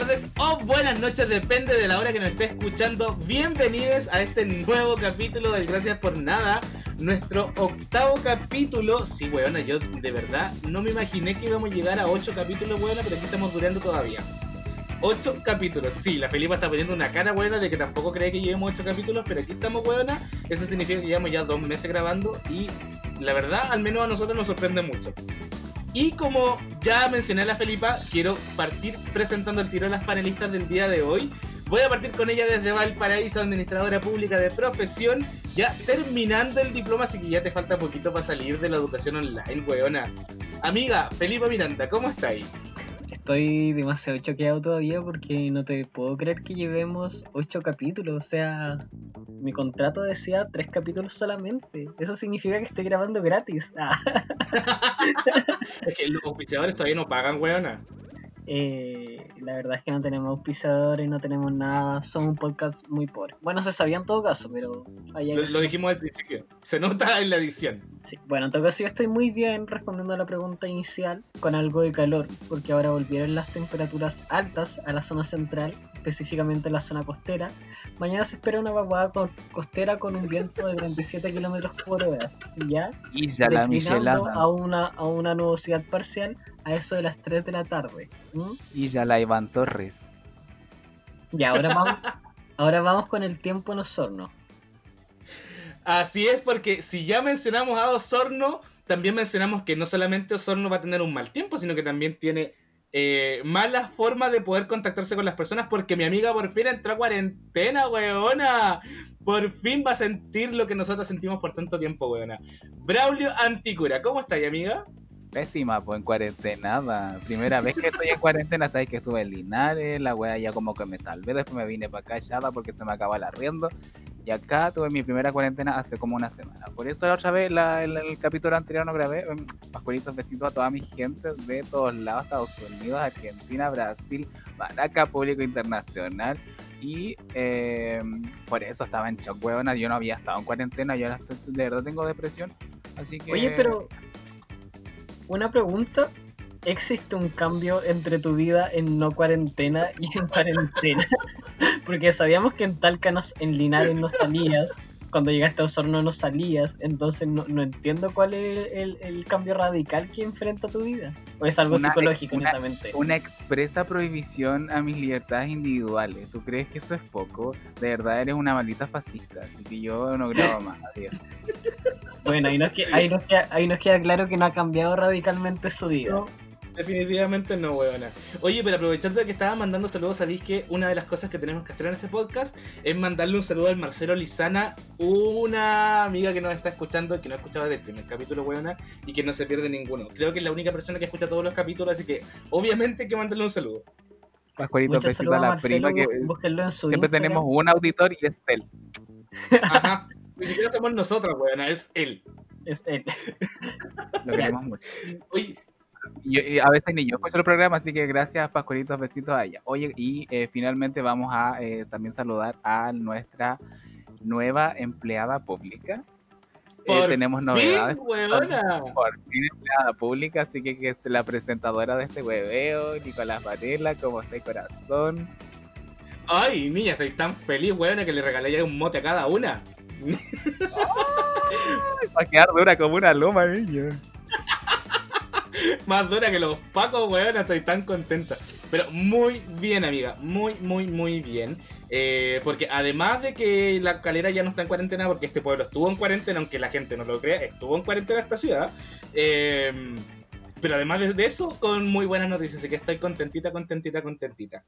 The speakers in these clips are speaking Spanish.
tardes o buenas noches, depende de la hora que nos esté escuchando. Bienvenidos a este nuevo capítulo del Gracias por Nada, nuestro octavo capítulo. Sí, weona, yo de verdad no me imaginé que íbamos a llegar a ocho capítulos, weona, pero aquí estamos durando todavía. Ocho capítulos, sí, la Felipa está poniendo una cara buena de que tampoco cree que llevemos ocho capítulos, pero aquí estamos, weona. Eso significa que llevamos ya dos meses grabando y la verdad, al menos a nosotros nos sorprende mucho. Y como ya mencioné a la Felipa, quiero partir presentando el tiro a las panelistas del día de hoy. Voy a partir con ella desde Valparaíso, administradora pública de profesión, ya terminando el diploma, así que ya te falta poquito para salir de la educación online, weona. Amiga, Felipa Miranda, ¿cómo estáis? Estoy demasiado choqueado todavía porque no te puedo creer que llevemos ocho capítulos. O sea, mi contrato decía tres capítulos solamente. Eso significa que estoy grabando gratis. es que los auspiciadores todavía no pagan, weona. Eh, la verdad es que no tenemos pisadores, no tenemos nada, somos un podcast muy pobre. Bueno, se sabía en todo caso, pero... Lo, dijimos al principio, se nota en la edición. Sí, bueno, en todo caso yo estoy muy bien respondiendo a la pregunta inicial con algo de calor, porque ahora volvieron las temperaturas altas a la zona central, específicamente en la zona costera. Mañana se espera una vaguada costera con un viento de 37 kilómetros por hora, ¿ya? Y ya la michelada. A una, a una nubosidad parcial a eso de las 3 de la tarde. Y ya la Iván Torres. Y ahora vamos, ahora vamos con el tiempo en Osorno. Así es, porque si ya mencionamos a Osorno, también mencionamos que no solamente Osorno va a tener un mal tiempo, sino que también tiene eh, mala forma de poder contactarse con las personas, porque mi amiga por fin entró a cuarentena, weona. Por fin va a sentir lo que nosotros sentimos por tanto tiempo, weona. Braulio Anticura, ¿cómo estás, amiga? Pésima, pues en cuarentena. Primera vez que estoy en cuarentena, sabes que estuve en Linares, la wea ya como que me salvé, después me vine para acá echada porque se me acaba el arriendo. Y acá tuve mi primera cuarentena hace como una semana. Por eso otra vez la, el, capítulo anterior no grabé. Em, Pascualitos, besitos a toda mi gente de todos lados, Estados Unidos, Argentina, Brasil, Baraca, público internacional. Y eh, por eso estaba en shock, weona. Yo no había estado en cuarentena, yo de verdad tengo depresión. Así que... Oye, pero una pregunta. ¿Existe un cambio entre tu vida en no cuarentena y en cuarentena? Porque sabíamos que en Talca, en Linares no salías, cuando llegaste a Osorno no salías, entonces no, entiendo cuál es el, cambio radical que enfrenta tu vida. ¿O es algo psicológico, una, netamente? Una expresa prohibición a mis libertades individuales. ¿Tú crees que eso es poco? De verdad eres una maldita fascista, así que yo no grabo más. Adiós. Bueno, ahí nos, queda, ahí, nos queda, ahí nos queda claro que no ha cambiado radicalmente su vida. definitivamente no, weona. Oye, pero aprovechando de que estaba mandando saludos, sabéis que una de las cosas que tenemos que hacer en este podcast es mandarle un saludo al Marcelo Lizana, una amiga que nos está escuchando, que no escuchaba desde el primer capítulo, weona, y que no se pierde ninguno. Creo que es la única persona que escucha todos los capítulos, así que obviamente hay que mandarle un saludo. Pascualito, besito a la prima que siempre tenemos un auditor y es él. Ajá. Ni siquiera somos nosotros, weón, es él. Es él. Lo queremos mucho. Oye. Y, a veces ni yo escucho el programa, así que gracias, Pascualitos, besitos a ella. Oye, y eh, finalmente vamos a eh, también saludar a nuestra nueva empleada pública. Eh, tenemos novedades. Fin, por fin empleada pública, así que, que es la presentadora de este hueveo, Nicolás Varela, como está el corazón. Ay, niña, estoy tan feliz, weón, que le regalé ya un mote a cada una. Va a quedar dura como una loma, niño. Más dura que los pacos, weón, estoy tan contenta. Pero muy bien, amiga. Muy, muy, muy bien. Eh, porque además de que la calera ya no está en cuarentena, porque este pueblo estuvo en cuarentena, aunque la gente no lo crea, estuvo en cuarentena esta ciudad. Eh, pero además de eso, con muy buenas noticias, así que estoy contentita, contentita, contentita.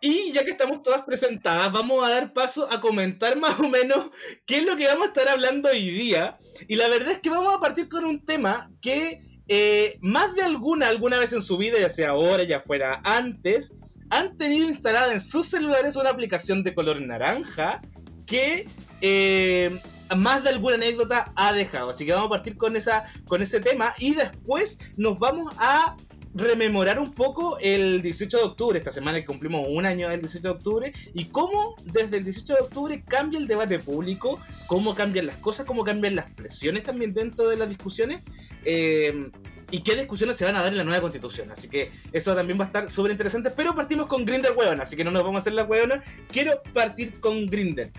Y ya que estamos todas presentadas, vamos a dar paso a comentar más o menos qué es lo que vamos a estar hablando hoy día. Y la verdad es que vamos a partir con un tema que eh, más de alguna, alguna vez en su vida, ya sea ahora, ya fuera antes, han tenido instalada en sus celulares una aplicación de color naranja que eh, más de alguna anécdota ha dejado. Así que vamos a partir con, esa, con ese tema y después nos vamos a rememorar un poco el 18 de octubre, esta semana que cumplimos un año del 18 de octubre, y cómo desde el 18 de octubre cambia el debate público, cómo cambian las cosas, cómo cambian las presiones también dentro de las discusiones. Eh, y qué discusiones se van a dar en la nueva constitución. Así que eso también va a estar súper interesante. Pero partimos con Grinder, weón. Así que no nos vamos a hacer la weona. Quiero partir con Grinder.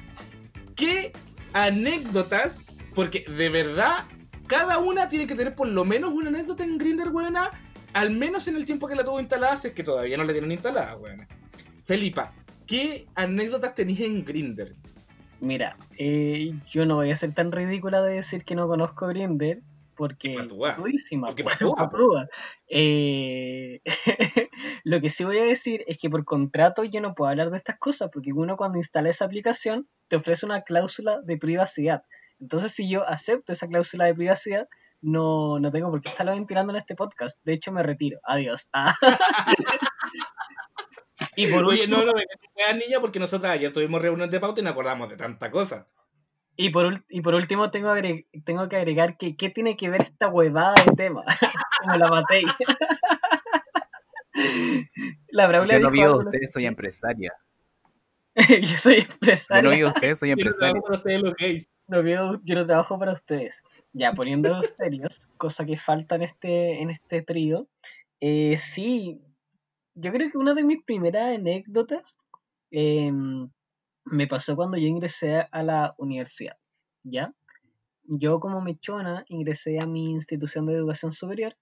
¿Qué anécdotas? Porque de verdad, cada una tiene que tener por lo menos una anécdota en Grinder, weona. Al menos en el tiempo que la tuvo instalada, si es que todavía no la tienen instalada, weona. Felipa, ¿qué anécdotas tenéis en Grinder? Mira, eh, yo no voy a ser tan ridícula de decir que no conozco Grinder, porque Patúa. Porque po, patúa. Eh, lo que sí voy a decir es que por contrato yo no puedo hablar de estas cosas, porque uno cuando instala esa aplicación te ofrece una cláusula de privacidad. Entonces, si yo acepto esa cláusula de privacidad, no, no tengo por qué estarlo ventilando en este podcast. De hecho, me retiro. Adiós. Ah. y por Oye, último, no, no, no, niña, porque nosotros ayer tuvimos reunión de pauta y nos acordamos de tanta cosa. Y por, y por último tengo, tengo que agregar que qué tiene que ver esta huevada de tema. Como la maté. la Braula Yo no dijo vivo ustedes, soy empresaria. Yo soy Yo no empresaria. vivo de ustedes, soy Yo no empresaria. trabajo para ustedes los gays. No yo no trabajo para ustedes. Ya, poniéndolos serios, cosa que falta en este, en este trío. eh, sí, yo creo que una de mis primeras anécdotas em, me pasó cuando yo ingresé a la universidad. ¿Ya? Yo como mechona ingresé a mi institución de educación superior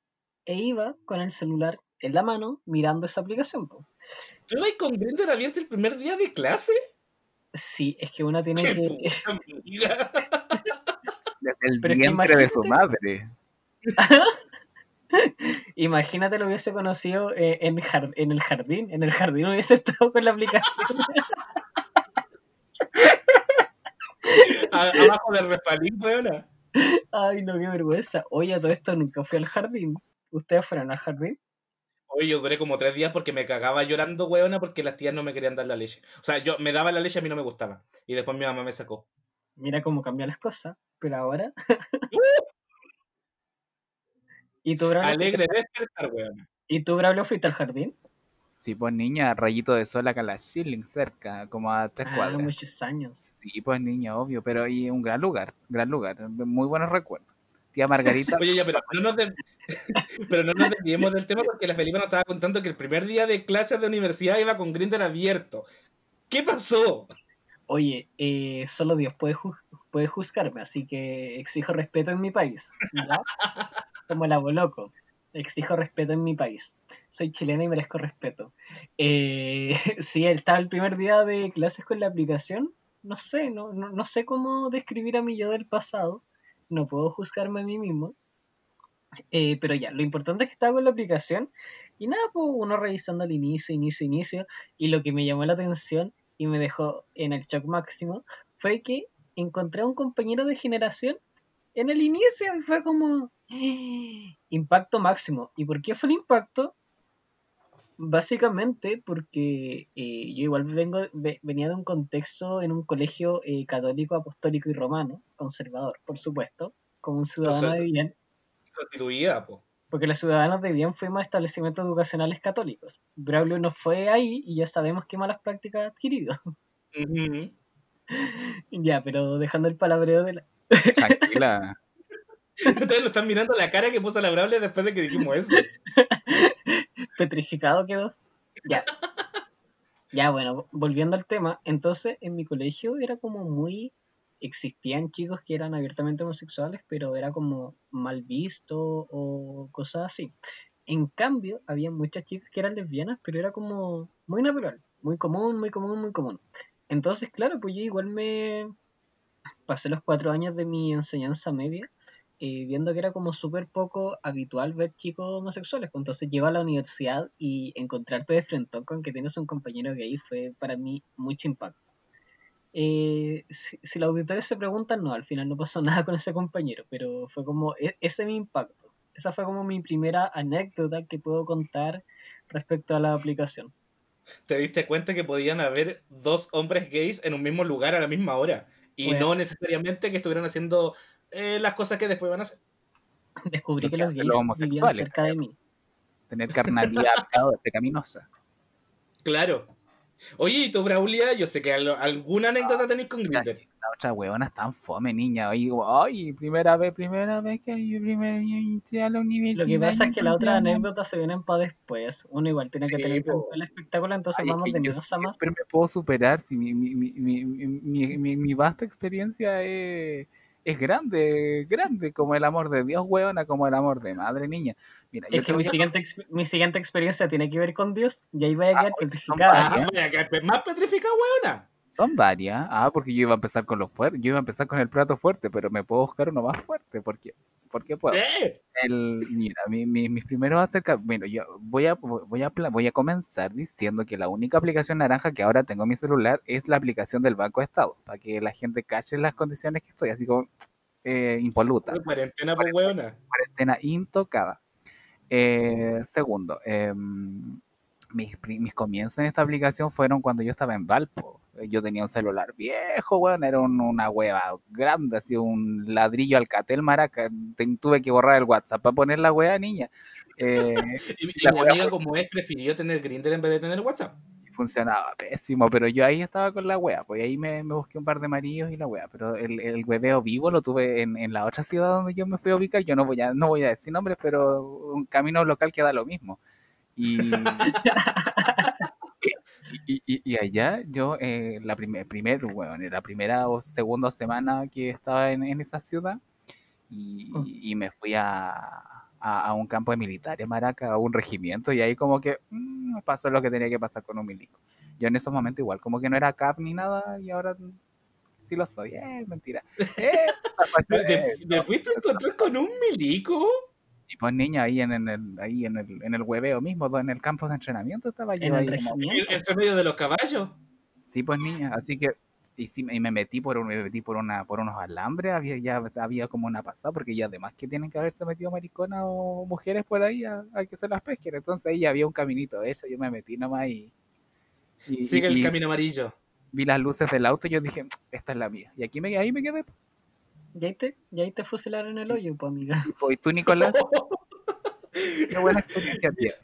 e iba con el celular en la mano mirando esa aplicación. po. ¿Tú ibas con Grindr abierto el primer día de clase? Sí, es que una tiene ¡Qué que... el Pero vientre de su imagínate- madre. Imagínate lo hubiese conocido eh, en, en el jardín. En el jardín hubiese estado con la aplicación. Abajo del refalín, weona. Ay, no, qué vergüenza. Oye, a todo esto nunca fui al jardín. ¿Ustedes fueron al jardín? Oye, yo duré como tres días porque me cagaba llorando, weona, porque las tías no me querían dar la leche. O sea, yo me daba la leche, a mí no me gustaba. Y después mi mamá me sacó. Mira cómo cambian las cosas. Pero ahora. ¿Y tú, Braulio, Alegre de despertar, weona. ¿Y tú, Braulio, fuiste al jardín? Sí, pues niña, rayito de sol acá en la Schilling, cerca, como a tres Ah, cuadras. muchos años. Sí, pues niña, obvio, pero y un gran lugar, gran lugar, muy buenos recuerdos. Tía Margarita, Oye, ya, pero no nos, des- pero no nos desviemos del tema porque la Felipa nos estaba contando que el primer día de clases de universidad iba con Grindr abierto. ¿Qué pasó? Oye, eh, solo Dios puede, ju- puede juzgarme, así que exijo respeto en mi país. ¿ya? Como el loco. Exijo respeto en mi país. Soy chilena y merezco respeto. Eh, sí, estaba el primer día de clases con la aplicación. No sé, no, no, no sé cómo describir a mi yo del pasado. No puedo juzgarme a mí mismo. Eh, pero ya, lo importante es que estaba con la aplicación. Y nada, pues uno revisando al inicio, inicio, inicio. Y lo que me llamó la atención y me dejó en el shock máximo fue que encontré a un compañero de generación en el inicio y fue como ¡ah! impacto máximo. ¿Y por qué fue el impacto? Básicamente porque eh, yo igual vengo, ve- venía de un contexto en un colegio eh, católico, apostólico y romano, conservador, por supuesto, como un ciudadano sea, de bien, Constituida, po. porque los ciudadanos de bien fuimos a establecimientos educacionales católicos. Braulio no fue ahí y ya sabemos qué malas prácticas ha adquirido. Ya, pero dejando el palabreo de la... tranquila. Ustedes lo están mirando la cara que puso la Braille después de que dijimos eso. petrificado quedó. Ya. Ya, bueno, volviendo al tema, entonces en mi colegio era como muy... Existían chicos que eran abiertamente homosexuales, pero era como mal visto o cosas así. En cambio, había muchas chicas que eran lesbianas, pero era como muy natural, muy común, muy común, muy común. Entonces, claro, pues yo igual me pasé los cuatro años de mi enseñanza media eh, viendo que era como súper poco habitual ver chicos homosexuales. Pues entonces llego a la universidad y encontrarte de frente con que tienes un compañero gay fue para mí mucho impacto. Eh, si, si los auditores se preguntan, no, al final no pasó nada con ese compañero, pero fue como e- ese mi impacto. Esa fue como mi primera anécdota que puedo contar respecto a la aplicación. Te diste cuenta que podían haber dos hombres gays en un mismo lugar a la misma hora. Y Bueno. no necesariamente que estuvieran haciendo eh, las cosas que después van a hacer. Descubrí que que los gays los vivían homosexuales, cerca de mí. Tener carnalidad pecaminosa. Claro. Oye, ¿y tu Braulia? Yo sé que al- alguna anécdota tenéis con Grindr. La otra huevona es tan fome, niña. Oye, ay, primera vez, primera vez que yo primera entré a la universidad. Lo que pasa es que las y otras encontré a anécdotas se vienen para después. Uno igual tiene que Sí, tener po. el espectáculo, entonces Ay, es vamos que de menos a más. siempre me puedo superar si mi, mi, mi, mi, mi, mi- mi vasta experiencia es, es grande, grande, como el amor de Dios, huevona, como el amor de madre, niña. Mira, Es que mi voy a- siguiente, mi siguiente experiencia tiene que ver con Dios y ahí vaya a quedar son petrificada. Ah, vaya, que más petrificada, weona. Son varias. Ah, porque yo iba a empezar con lo fuerte. Yo iba a empezar con el plato fuerte, pero me puedo buscar uno más fuerte. porque Porque puedo. Eh, El, mira, mi- mi- mis primeros acercamientos. Bueno, yo voy a, voy, a, voy a comenzar diciendo que la única aplicación naranja que ahora tengo en mi celular es la aplicación del Banco de Estado. Para que la gente cache las condiciones que estoy, así como eh, impoluta. cuarentena, pues, weona. cuarentena intocada. Eh, segundo, em, mis, mis comienzos en esta aplicación fueron cuando yo estaba en Valpo. Yo tenía un celular viejo, weón, era un- una hueva grande, así un ladrillo alcatel maraca. Tuve que borrar el WhatsApp para poner la hueva niña. Eh, Y, y La mi amiga, como es, prefirió tener Grindr en vez de tener WhatsApp. funcionaba pésimo, pero yo ahí estaba con la wea, pues ahí me, me busqué un par de amarillos y la wea, pero el, el hueveo vivo lo tuve en, en la otra ciudad donde yo me fui a ubicar, yo no voy a, no voy a decir nombres, pero un camino local que da lo mismo. Y, y, y- y allá yo, eh, la primer, primer, bueno, en la primera o segunda semana que estaba en, en esa ciudad, y, Mm. y me fui a, a, a un campo de militares, Maraca, a un regimiento, y ahí como que mm, pasó lo que tenía que pasar con un milico. Yo en esos momentos igual, como que no era cap ni nada, y ahora sí lo soy, eh, mentira. Eh, ¿Te, te- te fuiste a encontrar con un milico? Y pues niña, ahí en, en el, ahí en el, en el hueveo mismo, en el campo de entrenamiento estaba yo En ahí el como- medio de los caballos. Sí, pues niña, así que y, sí, y me metí por un- me metí por una por unos alambres, había ya había como una pasada porque ya además que tienen que haberse metido mariconas o mujeres por ahí a, a que se las pesquen, entonces ahí había un caminito de eso, yo me metí nomás y, y- Sigue y- el y camino amarillo. vi las luces del auto y yo dije, esta es la mía. Y aquí me ahí me quedé. Y ahí te, y ahí te fusilaron el hoyo, pues amiga. Y pues, tú Nicolás, qué buena experiencia tienes.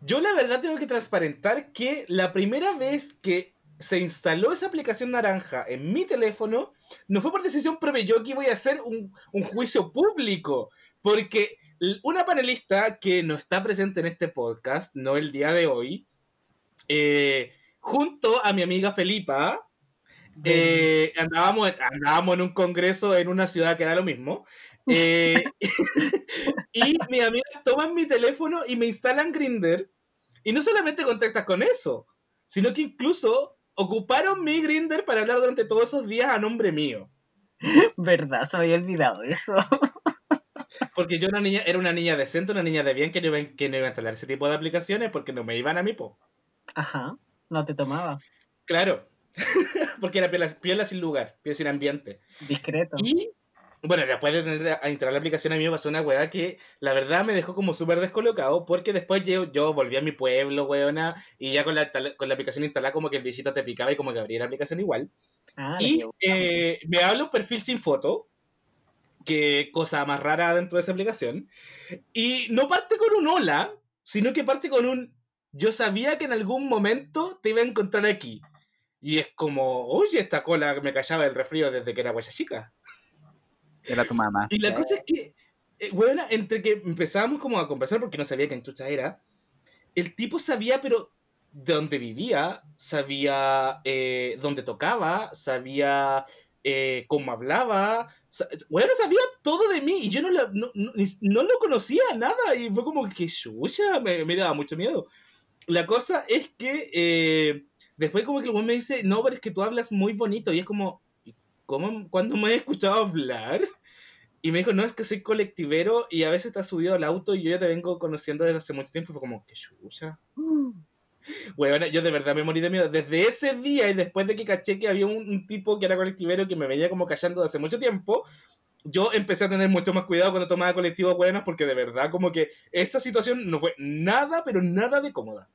Yo la verdad tengo que transparentar que la primera vez que se instaló esa aplicación naranja en mi teléfono no fue por decisión propia. Yo aquí voy a hacer un, un juicio público. Porque una panelista que no está presente en este podcast, no el día de hoy, eh, junto a mi amiga Felipa, eh, andábamos, andábamos en un congreso en una ciudad que da lo mismo. eh, y mis amigas toman mi teléfono y me instalan Grinder. Y no solamente contactas con eso, sino que incluso ocuparon mi Grinder para hablar durante todos esos días a nombre mío. Verdad, se me había olvidado eso. Porque yo una niña, era una niña decente, una niña de bien que no, iba, que no iba a instalar ese tipo de aplicaciones porque no me iban a mí, po. Ajá, no te tomaba. Claro. porque era piola, piola sin lugar, piola sin ambiente. Discreto. Y bueno, después de tener a instalar la aplicación a mí me pasó una weá que la verdad me dejó como súper descolocado porque después yo, yo volví a mi pueblo, weona, y ya con la, con la aplicación instalada como que el visito te picaba y como que abría la aplicación igual. Ah, y eh, me habla un perfil sin foto, que cosa más rara dentro de esa aplicación, y no parte con un hola, sino que parte con un yo sabía que en algún momento te iba a encontrar aquí. Y es como, oye, esta cola me callaba del resfrío desde que era guaya chica. Era tu mamá. Y la cosa es que, eh, bueno, entre que empezábamos como a conversar porque no sabía quién chucha era, el tipo sabía, pero de dónde vivía, sabía eh, dónde tocaba, sabía eh, cómo hablaba, bueno, sabía todo de mí y yo no, lo- no, no- no lo conocía nada y fue como que chucha, me, me daba mucho miedo. La cosa es que eh, después como que el güey me dice, no, pero es que tú hablas muy bonito y es como, "¿Y ¿cómo, ¿cuándo me he escuchado hablar? Y me dijo, no, es que soy colectivero y a veces te has subido al auto y yo ya te vengo conociendo desde hace mucho tiempo. Y fue como, qué chucha. Mm. Bueno, yo de verdad me morí de miedo. Desde ese día y después de que caché que había un, un tipo que era colectivero que me venía como callando de hace mucho tiempo, yo empecé a tener mucho más cuidado cuando tomaba colectivos buenos porque de verdad como que esa situación no fue nada, pero nada de cómoda.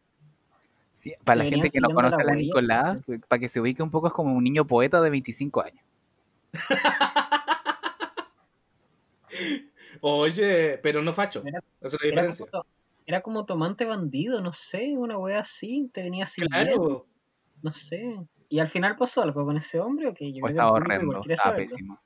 Sí, para la gente que no la conoce a la huella. Nicolás, para que se ubique un poco, es como un niño poeta de 25 años. Oye, pero no facho. Era- Esa es la Era diferencia. como, to- era como tomante bandido, no sé, una wea así, te venía siguiendo. Claro. no sé. ¿Y al final pasó algo con ese hombre o? Yo O estaba horrendo, estaba pésimo.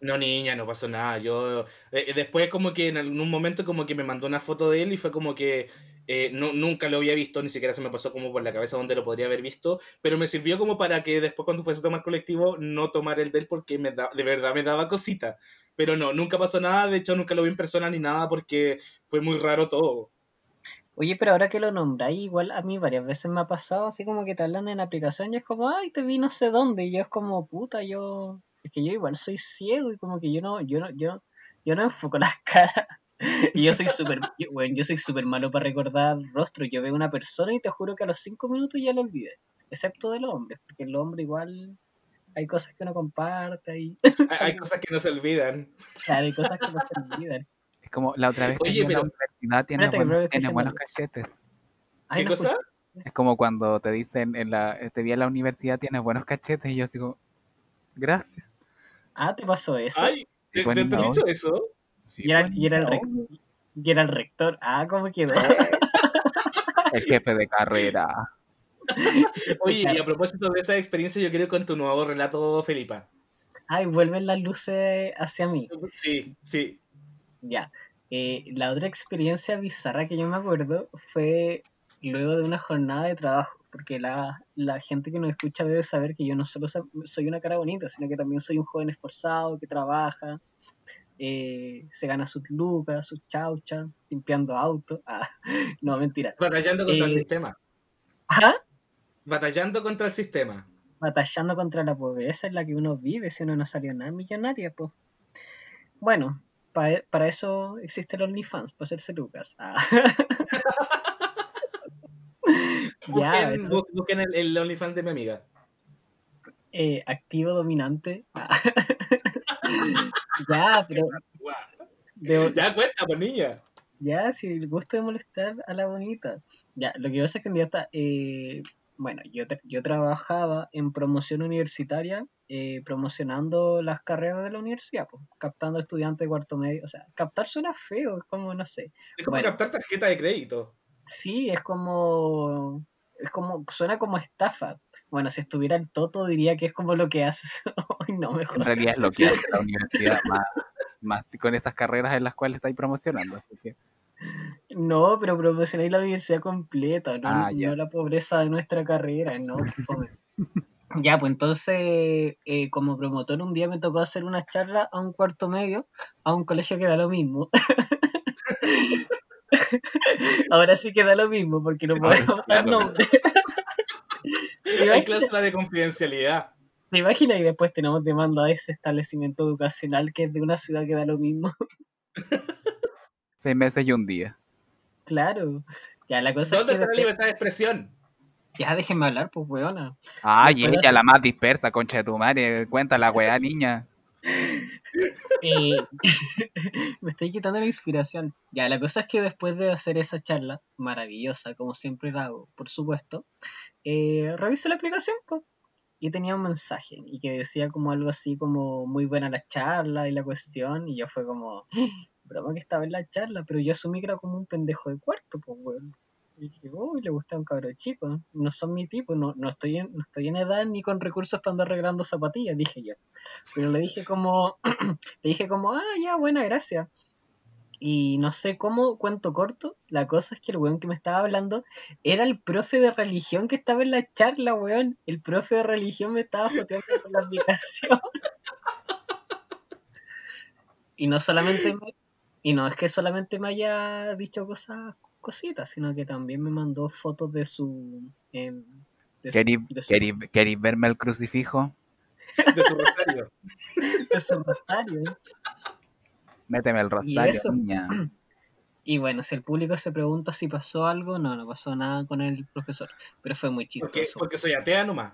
No, niña, no pasó nada. Yo eh, después como que en algún momento como que me mandó una foto de él y fue como que eh, no, nunca lo había visto, ni siquiera se me pasó como por la cabeza donde lo podría haber visto, pero me sirvió como para que después cuando fuese a tomar colectivo no tomar el de él porque me da, de verdad me daba cosita. Pero no, nunca pasó nada, de hecho nunca lo vi en persona ni nada porque fue muy raro todo. Oye, pero ahora que lo nombráis, igual a mí varias veces me ha pasado así como que te hablan en aplicación y es como, ay, te vi no sé dónde. Y yo es como, puta, yo. Es que yo igual soy ciego y como que yo no, yo no, yo, yo no enfoco las caras. Y yo soy súper, bueno, yo soy súper malo para recordar rostros. Yo veo una persona y te juro que a los cinco minutos ya lo olvidé. Excepto de los hombres, porque el hombre igual hay cosas que uno comparte. Hay, hay cosas que no se olvidan. Claro, hay cosas que no se olvidan. Es como la otra vez que Oye, a la pero- universidad tiene, Espérate, tiene buenos cachetes. ¿Qué no cosa? escuché. Es como cuando te dicen en la, te vi en la universidad tienes buenos cachetes y yo sigo, gracias. Ah, ¿te pasó eso? Ay, ¿te, te- te han dicho eso? Sí, y, era, y, era el y era el rector. Ah, ¿cómo quedó? El jefe de carrera. Oye, y a propósito de esa experiencia, yo quiero con tu nuevo relato, Felipa. Ay, vuelven las luces hacia mí. Sí, sí. Ya. Eh, la otra experiencia bizarra que yo me acuerdo fue luego de una jornada de trabajo, porque la, la gente que nos escucha debe saber que yo no solo so- soy una cara bonita, sino que también soy un joven esforzado que trabaja, eh, se gana sus lucas, sus chauchas, limpiando autos. Ah, no, mentira. Batallando contra el Eh, sistema. Ajá. Batallando contra el sistema. batallando contra la pobreza en la que uno vive si uno no salió nada millonaria, pues. Bueno, pa- para eso existe el OnlyFans, para hacerse lucas. Ah. ya, Busquen, bu- busquen el, el OnlyFans de mi amiga. eh, activo dominante. Ya, pero Ya cuenta, pues niña. ya, si el gusto de molestar a la bonita. Ya, lo que pasa es que en día está, eh, bueno, yo, tra- yo trabajaba en promoción universitaria, eh, promocionando las carreras de la universidad, pues, captando estudiantes de cuarto medio. O sea, captar suena feo, es como, no sé. Es como Bueno. captar tarjeta de crédito. Sí, es como, es como, suena como estafa. Bueno, si estuviera el Toto diría que es como lo que haces. No, En mejor. realidad es lo que hace la universidad más, más con esas carreras en las cuales estáis promocionando. Así que, No, pero promocionáis la universidad completa, no, Ah, no la pobreza de nuestra carrera, no. ya, pues entonces, eh, como promotor, un día me tocó hacer una charla a un cuarto medio, a un colegio que da lo mismo. Ahora sí que da lo mismo, porque no podemos dar lo nombre. ¿Te Hay cláusula de confidencialidad. ¿Te imaginas? Y después tenemos demanda a ese establecimiento educacional que es de una ciudad que da lo mismo. seis meses y un día. Claro. Ya, la cosa ¿Dónde es que está la libertad de expresión? Ya déjenme hablar, pues weona. Ay, Después ella hace- la más dispersa, concha de tu madre. Cuenta la weá, niña. Eh, me estoy quitando la inspiración. Ya, la cosa es que después de hacer esa charla, maravillosa, como siempre la hago, por supuesto, eh, revisé la aplicación, y tenía un mensaje, y que decía como algo así como muy buena la charla y la cuestión, y yo fue como, broma que estaba en la charla, pero yo asumí que era como un pendejo de cuarto, pues, weón. Y dije, uy, le gusta un cabro chico, no son mi tipo, no, no, estoy en, no estoy en edad ni con recursos para andar arreglando zapatillas, dije yo. Pero le dije como, le dije como, ah, ya, buena, gracias. Y no sé cómo, cuento corto, la cosa es que el weón que me estaba hablando era el profe de religión que estaba en la charla, weón. El profe de religión me estaba joteando con la aplicación. Y no solamente me- y no es que solamente me haya dicho cosas, cositas, sino que también me mandó fotos de su de su, ¿Queréis de su- queréis- queréis verme el crucifijo? De su rosario. de su rosario. Méteme el rosario, eso? niña. Y bueno, si el público se pregunta si pasó algo, no, no pasó nada con el profesor. Pero fue muy Porque, chistoso. porque soy atea nomás.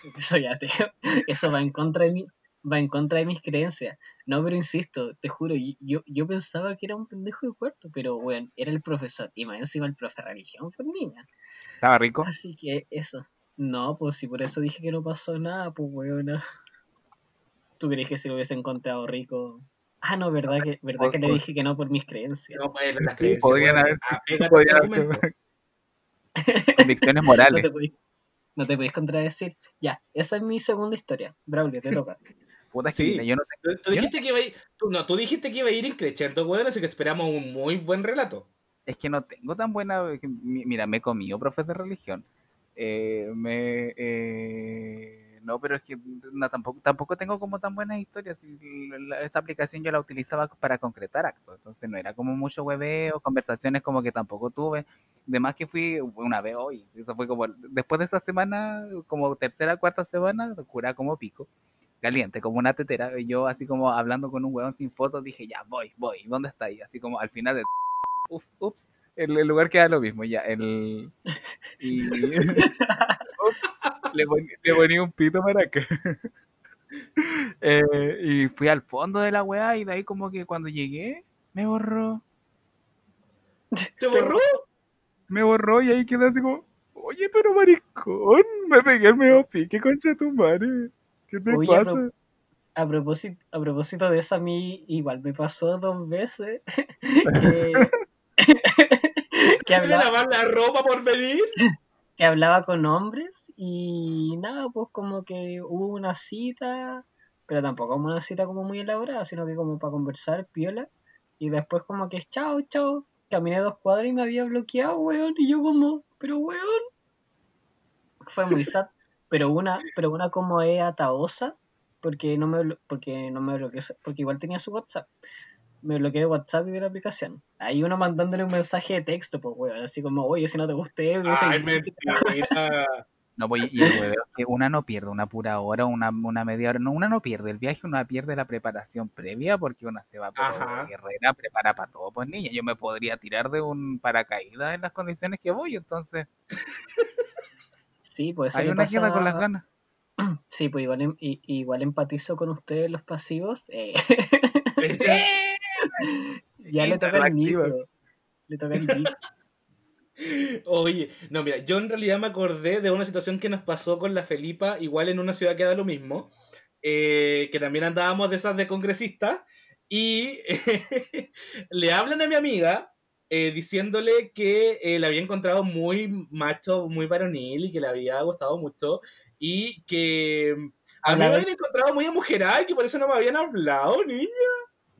porque soy ateo. Eso va en contra de mí, va en contra de mis creencias. No, pero insisto, te juro, yo, yo pensaba que era un pendejo de cuarto, pero bueno, era el profesor. Y más encima el profe de religión fue niña. ¿Estaba rico? Así que eso. No, pues si por eso dije que no pasó nada, pues weona. ¿Tú crees que si lo hubiesen encontrado rico? Ah, no, verdad que, verdad por- que le por- dije que no por mis creencias. No, pues las creencias. podrían haber- argumento. Convicciones morales. No te podéis contradecir. Ya, esa es mi segunda historia. Braulio, te toca. Puta, que Sí. yo no tengo- Tú, tú dijiste que iba a ir, tú, no, tú dijiste que iba a ir increchendo, weón, así que esperamos un muy buen relato. es que no tengo tan buena. Mira, me he comido profes de religión. Eh, me. eh, no, pero es que no, tampoco, tampoco tengo como tan buenas historias. esa aplicación yo la utilizaba para concretar actos. Entonces no era como mucho hueveo, conversaciones como que tampoco tuve. Además que fui una vez hoy. Eso fue como. Después de esa semana, como tercera, cuarta semana, cura como pico. Caliente, como una tetera. y Yo así como hablando con un huevón sin fotos, dije, ya, voy, voy. ¿Dónde está ahí? Así como al final de uf, ups, el, el lugar queda lo mismo, ya, el... Y... Le, pon- le ponía un pito para que... Eh, y fui al fondo de la weá y de ahí como que cuando llegué, me borró. ¿Te borró? Me borró y ahí quedé así como, oye, pero maricón, me pegué el medio pique, concha de tu madre. ¿Qué te Oye, a pasa? pro- A propósito, a propósito de eso, a mí igual me pasó dos veces que, que, ¿Te hablaba, lavar la ropa por venir? que hablaba con hombres y nada, pues como que hubo una cita, pero tampoco como una cita como muy elaborada, sino que como para conversar, piola, y después como que chao, chao, caminé dos cuadras y me había bloqueado, weón, y yo como, pero weón, fue muy sad, pero una, pero una como es ataosa, porque no me blo- porque no me bloqueó, porque igual tenía su WhatsApp. Me bloqueé de WhatsApp y de la aplicación. Ahí uno mandándole un mensaje de texto, pues weón, así como, oye, si no te guste, Ay, mentira. No, voy, y el que una no pierde una pura hora, una, una media hora, no, una no pierde el viaje, una pierde la preparación previa porque una se va por guerrera, prepara para todo, pues niña, yo me podría tirar de un paracaídas en las condiciones que voy, entonces Sí, pues hay una pasa- queda con las ganas. Sí, pues igual, em- igual empatizo con ustedes los pasivos. eh, ya le toca Interactiva. Nico. Le toca Nico. Oye, no, mira, yo en realidad me acordé de una situación que nos pasó con la Felipa, igual en una ciudad que da lo mismo, eh, que también andábamos de esas de congresistas, y le hablan a mi amiga eh, diciéndole que eh, la había encontrado muy macho, muy varonil y que le había gustado mucho, y que a mí me habían encontrado muy amujerada y que por eso no me habían hablado, niña.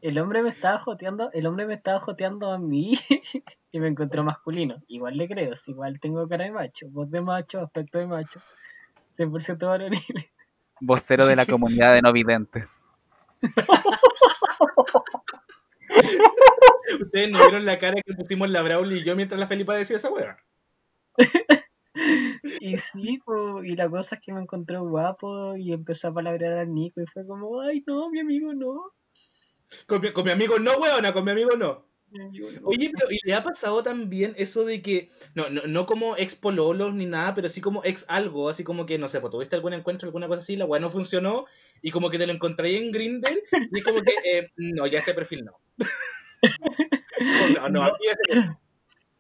El hombre me estaba joteando, el hombre me estaba joteando a mí y me encontró masculino. Igual le creo, si igual tengo cara de macho, voz de macho, aspecto de macho. 100% varonil. Vocero de la comunidad de no videntes. Ustedes no vieron la cara que pusimos la Brauli y yo mientras la Felipa decía esa weá. Y sí, po, y la cosa es que me encontró guapo y empezó a palabrear al Nico y fue como, ay no, mi amigo no. Con mi, con mi amigo no, weona, con mi amigo no. mi amigo no". Oye, pero ¿y le ha pasado también eso de que, no, no, no como ex pololos ni nada, pero sí como ex algo, así como que, no sé, pues tuviste algún encuentro, alguna cosa así, la weá no funcionó, y como que te lo encontré en Grindr, y como que, eh, no, ya este perfil no. no, no, a mí no.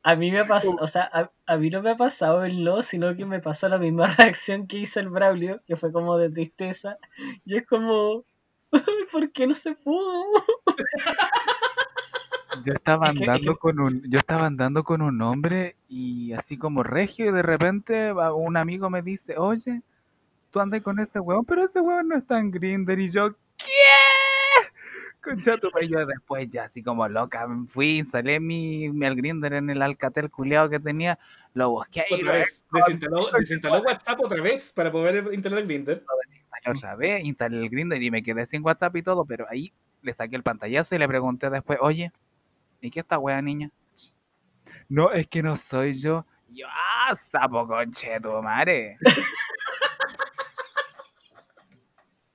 A mí me ha pasado, o sea, a, a mí no me ha pasado el no, sino que me pasó la misma reacción que hizo el Braulio, que fue como de tristeza. Y es como, ¿por qué no se pudo? Yo estaba Es que- es que- andando con un, yo estaba andando con un hombre y así como regio y de repente un amigo me dice, oye, tú andas con ese huevón, pero ese huevón no está en Grindr y yo, ¿qué? Concha tu madre, yo después ya así como loca me fui, instalé mi, mi al Grindr en el Alcatel culeado que tenía, lo busqué ahí, Otra lo vez, desinstaló, desinstaló WhatsApp otra vez para poder instalar Grindr. desinstalé otra vez, instalé el Grindr y me quedé sin WhatsApp y todo, pero ahí le saqué el pantallazo y le pregunté después, oye, ¿y qué esta wea niña? No, es que no soy yo. Y Yo, ah, sapo conche tu madre.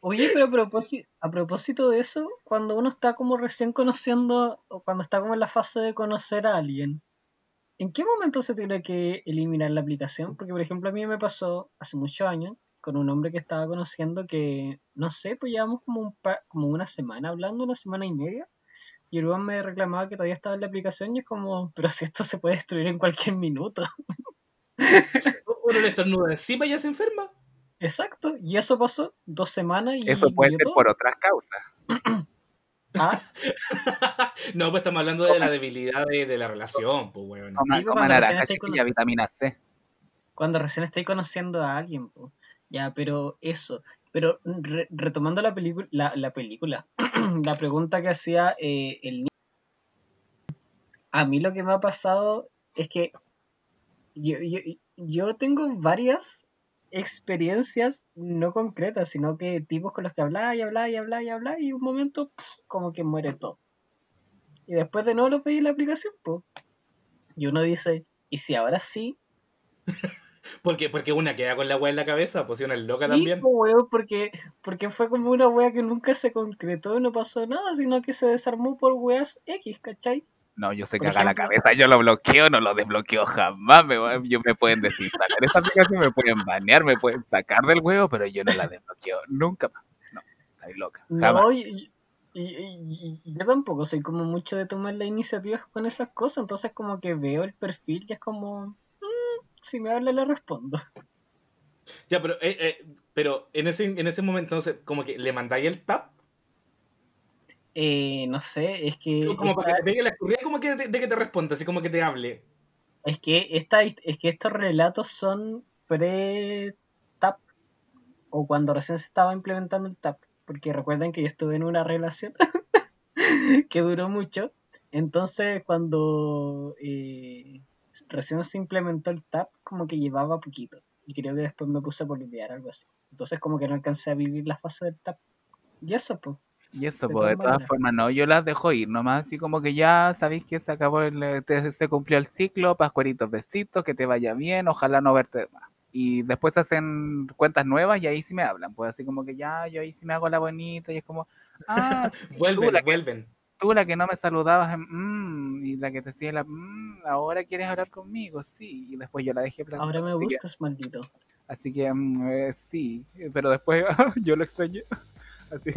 Oye, pero a propósito, a propósito de eso, cuando uno está como recién conociendo, o cuando está como en la fase de conocer a alguien, ¿en qué momento se tiene que eliminar la aplicación? Porque, por ejemplo, a mí me pasó hace muchos años con un hombre que estaba conociendo que, no sé, pues llevamos como, un pa- como una semana hablando, una semana y media, y weón me reclamaba que todavía estaba en la aplicación y es como, pero si esto se puede destruir en cualquier minuto. Uno le estornuda encima y ya se enferma. Exacto, y eso pasó dos semanas y Eso puede ser todo. por otras causas. Ah, no, pues estamos hablando de la debilidad de, de la relación, pues weón. Toma, Sí, pues, coma cuando recién naranja, chiquilla, vitamina C. cuando recién estáis conociendo a alguien, po. Ya, pero eso. Pero re- retomando la, película la, la película, la pregunta que hacía eh, el niño. A mí lo que me ha pasado es que yo, yo, yo tengo varias experiencias no concretas, sino que tipos con los que hablaba y hablaba y hablaba y hablaba y un momento como que muere todo. Y después de nuevo lo pedí en la aplicación, pues. Y uno dice, ¿y si ahora sí? Porque, porque una queda con la weá en la cabeza, pues si una es loca Sí, también. porque, porque fue como una wea que nunca se concretó y no pasó nada, sino que se desarmó por weas X, ¿cachai? No, yo se Por caga la cabeza, yo lo bloqueo, no lo desbloqueo jamás. Me, yo me pueden desinstalar esta aplicación, me pueden banear, me pueden sacar del juego, pero yo no la desbloqueo nunca más. No, estoy loca. Jamás. No, y, y- y- yo tampoco soy como mucho de tomar las iniciativas con esas cosas, entonces como que veo el perfil y es como, "Mm, si me habla le respondo. Ya, pero, eh, eh, pero en ese, en ese momento, entonces, como que le mandáis el tap, Eh, no sé, es que... como para que esta- te pegue la escurrida, como que de, de que te responda, así como que te hable. Es que, esta, es que estos relatos son pre-TAP o cuando recién se estaba implementando el TAP, porque recuerden que yo estuve en una relación que duró mucho, entonces cuando eh, recién se implementó el TAP como que llevaba poquito y creo que después me puse a boliviar algo así, entonces como que no alcancé a vivir la fase del TAP. Y eso pues, Y eso, de pues, de todas maneras. formas, no, yo las dejo ir, nomás así como que ya sabéis que se acabó el, eh, te- se cumplió el ciclo, pascueritos, besitos, que te vaya bien, ojalá no verte más. Y después hacen cuentas nuevas y ahí sí me hablan, pues así como que ya, yo ahí sí me hago la bonita y es como, ah, Vuelven, la que- vuelven. tú la que no me saludabas, en, "Mm", y la que te decía la, "Mm, ahora quieres hablar conmigo, sí, y después yo la dejé plantada. ahora me así que- buscas, maldito. Así que mm, eh, sí, pero después yo lo extrañé. Así.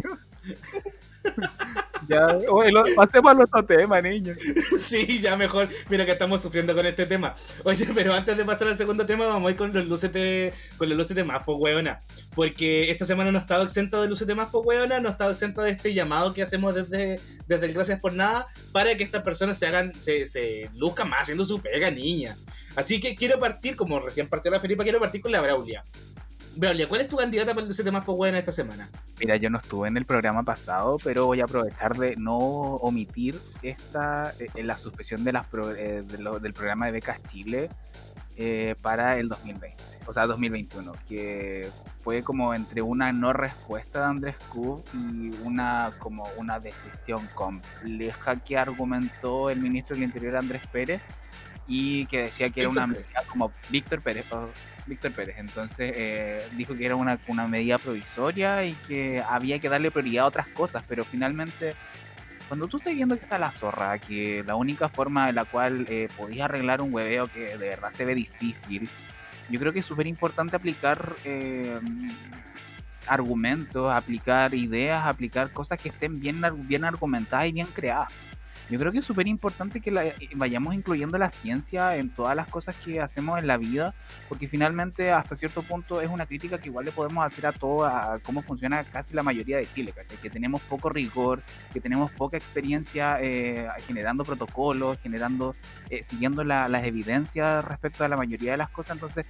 Ya, oye, pasemos otro tema, niño. Sí, ya mejor. Mira que estamos sufriendo con este tema. Oye, pero antes de pasar al segundo tema, vamos a ir con los luces de, con los luces de más. Porque esta semana no he estado exento de luces de más, pues, weona. No he estado exento de este llamado que hacemos desde, desde el Gracias por Nada para que estas personas se hagan, se, se luzcan más haciendo su pega, niña. Así que quiero partir, como recién partió la Felipa, quiero partir con la Braulia. Braulia, ¿cuál es tu candidata para el luces de más, pues, esta semana? Mira, yo no estuve en el programa pasado, pero voy a aprovechar de no omitir esta eh, eh, la suspensión de las pro- eh, de lo- del programa de becas Chile eh, para el 2020, o sea, 2021, que fue como entre una no respuesta de Andrés Kub y una como una decisión compleja que argumentó el ministro del Interior Andrés Pérez y que decía que era una medida como Víctor Pérez, Víctor Pérez. Entonces eh, dijo que era una, una medida provisoria y que había que darle prioridad a otras cosas, pero finalmente, cuando tú estás viendo que está la zorra, que la única forma en la cual eh, podías arreglar un hueveo que de verdad se ve difícil, yo creo que es súper importante aplicar eh, argumentos, aplicar ideas, aplicar cosas que estén bien, bien argumentadas y bien creadas. Yo creo que es súper importante que la- eh, vayamos incluyendo la ciencia en todas las cosas que hacemos en la vida, porque finalmente hasta cierto punto es una crítica que igual le podemos hacer a todo, a cómo funciona casi la mayoría de Chile, ¿cachai? Que tenemos poco rigor, que tenemos poca experiencia eh, generando protocolos, generando, eh, siguiendo la- las evidencias respecto a la mayoría de las cosas, entonces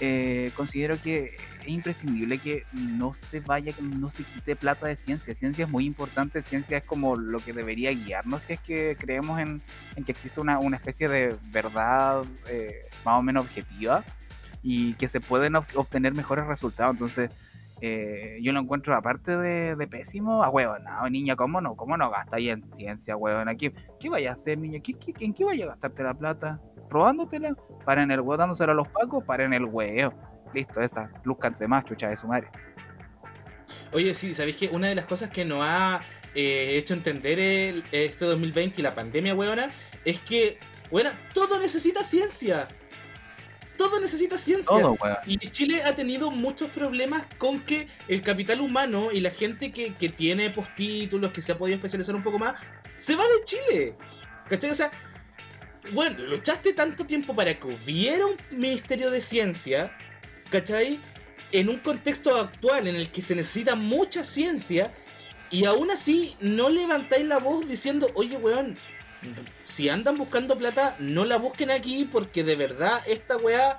eh, considero que es imprescindible que no se vaya, que no se quite plata de ciencia. Ciencia es muy importante, ciencia es como lo que debería guiarnos si es que creemos en, en que existe una, una especie de verdad eh, más o menos objetiva y que se pueden ob- obtener mejores resultados. Entonces, eh, yo lo encuentro aparte de, de pésimo, a huevón, no, niña, ¿cómo no? ¿Cómo no gastáis en ciencia, huevón? ¿Qué, ¿Qué vaya a hacer, niña? ¿Qué, qué, ¿En qué vaya a gastarte la plata? ¿Robándotela? ¿Para en el huevo dándosela a los pacos? ¿Para en el huevo? Listo, esa. Lúzcanse más, chucha de su madre. Oye, sí, ¿sabéis que una de las cosas que nos ha eh, hecho entender el, este 2020 y la pandemia, weona, es que, weona, todo necesita ciencia. Todo necesita ciencia. Todo. Y Chile ha tenido muchos problemas con que el capital humano y la gente que, que tiene postítulos, que se ha podido especializar un poco más, se va de Chile. ¿Cachai? O sea, bueno, luchaste tanto tiempo para que hubiera un ministerio de ciencia, ¿cachai? En un contexto actual en el que se necesita mucha ciencia y aún así no levantáis la voz diciendo, oye, weón, si andan buscando plata, no la busquen aquí porque de verdad esta weá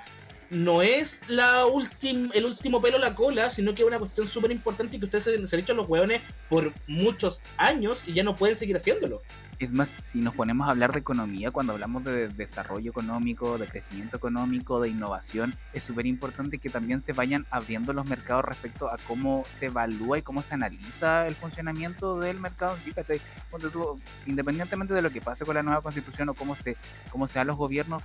no es la ultim, el último pelo a la cola, sino que es una cuestión súper importante y que ustedes se, se han hecho los hueones por muchos años y ya no pueden seguir haciéndolo. Es más, si nos ponemos a hablar de economía, cuando hablamos de desarrollo económico, de crecimiento económico, de innovación, es súper importante que también se vayan abriendo los mercados respecto a cómo se evalúa y cómo se analiza el funcionamiento del mercado en sí. tú, independientemente de lo que pase con la nueva constitución o cómo se, cómo sean los gobiernos,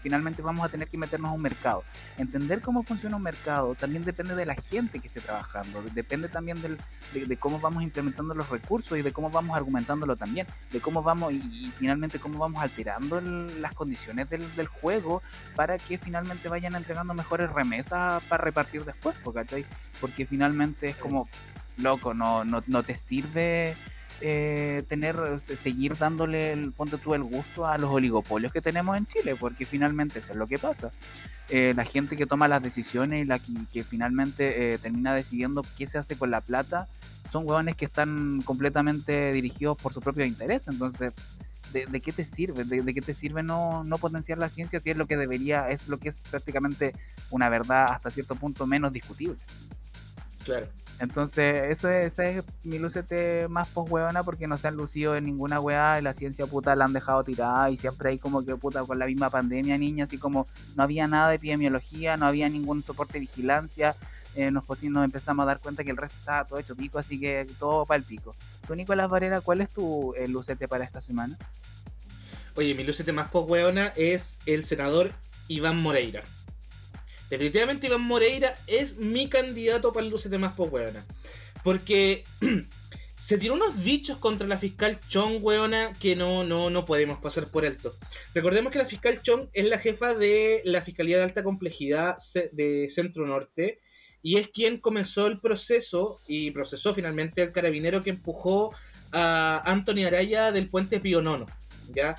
finalmente vamos a tener que meternos a un mercado. Entender cómo funciona un mercado también depende de la gente que esté trabajando, depende también del, de, cómo vamos implementando los recursos y de cómo vamos argumentándolo también, cómo vamos y, y finalmente cómo vamos alterando el- las condiciones del, del juego para que finalmente vayan entregando mejores remesas para repartir después, ¿cachai? Porque finalmente es como, loco, no, no, no te sirve eh, tener, seguir dándole, el, ponte tú, el gusto a los oligopolios que tenemos en Chile, porque finalmente eso es lo que pasa. Eh, la gente que toma las decisiones y la que, que finalmente eh, termina decidiendo qué se hace con la plata, son huevones que están completamente dirigidos por su propio interés. Entonces, ¿de, de qué te sirve? ¿De, de qué te sirve no, no potenciar la ciencia si es lo que debería, es lo que es prácticamente una verdad hasta cierto punto menos discutible? Claro. Entonces, ese, ese es mi lucete más post huevona porque no se han lucido en ninguna weá y la ciencia puta la han dejado tirada y siempre hay como que puta con la misma pandemia, niña, así como no había nada de epidemiología, no había ningún soporte de vigilancia, eh, nos, nos empezamos a dar cuenta que el resto estaba todo hecho pico, así que todo para el pico. Tú, Nicolás Varela, ¿cuál es tu eh, lucete para esta semana? Oye, mi lucete más post es el senador Iván Moreira. Definitivamente Iván Moreira es mi candidato para el lucete más post. Porque se tiró unos dichos contra la fiscal Chong, weona, que no, no, no podemos pasar por alto. Recordemos que la fiscal Chong es la jefa de la Fiscalía de Alta Complejidad de Centro Norte y es quien comenzó el proceso y procesó finalmente al carabinero que empujó a Anthony Araya del puente Pío Nono. ¿ya?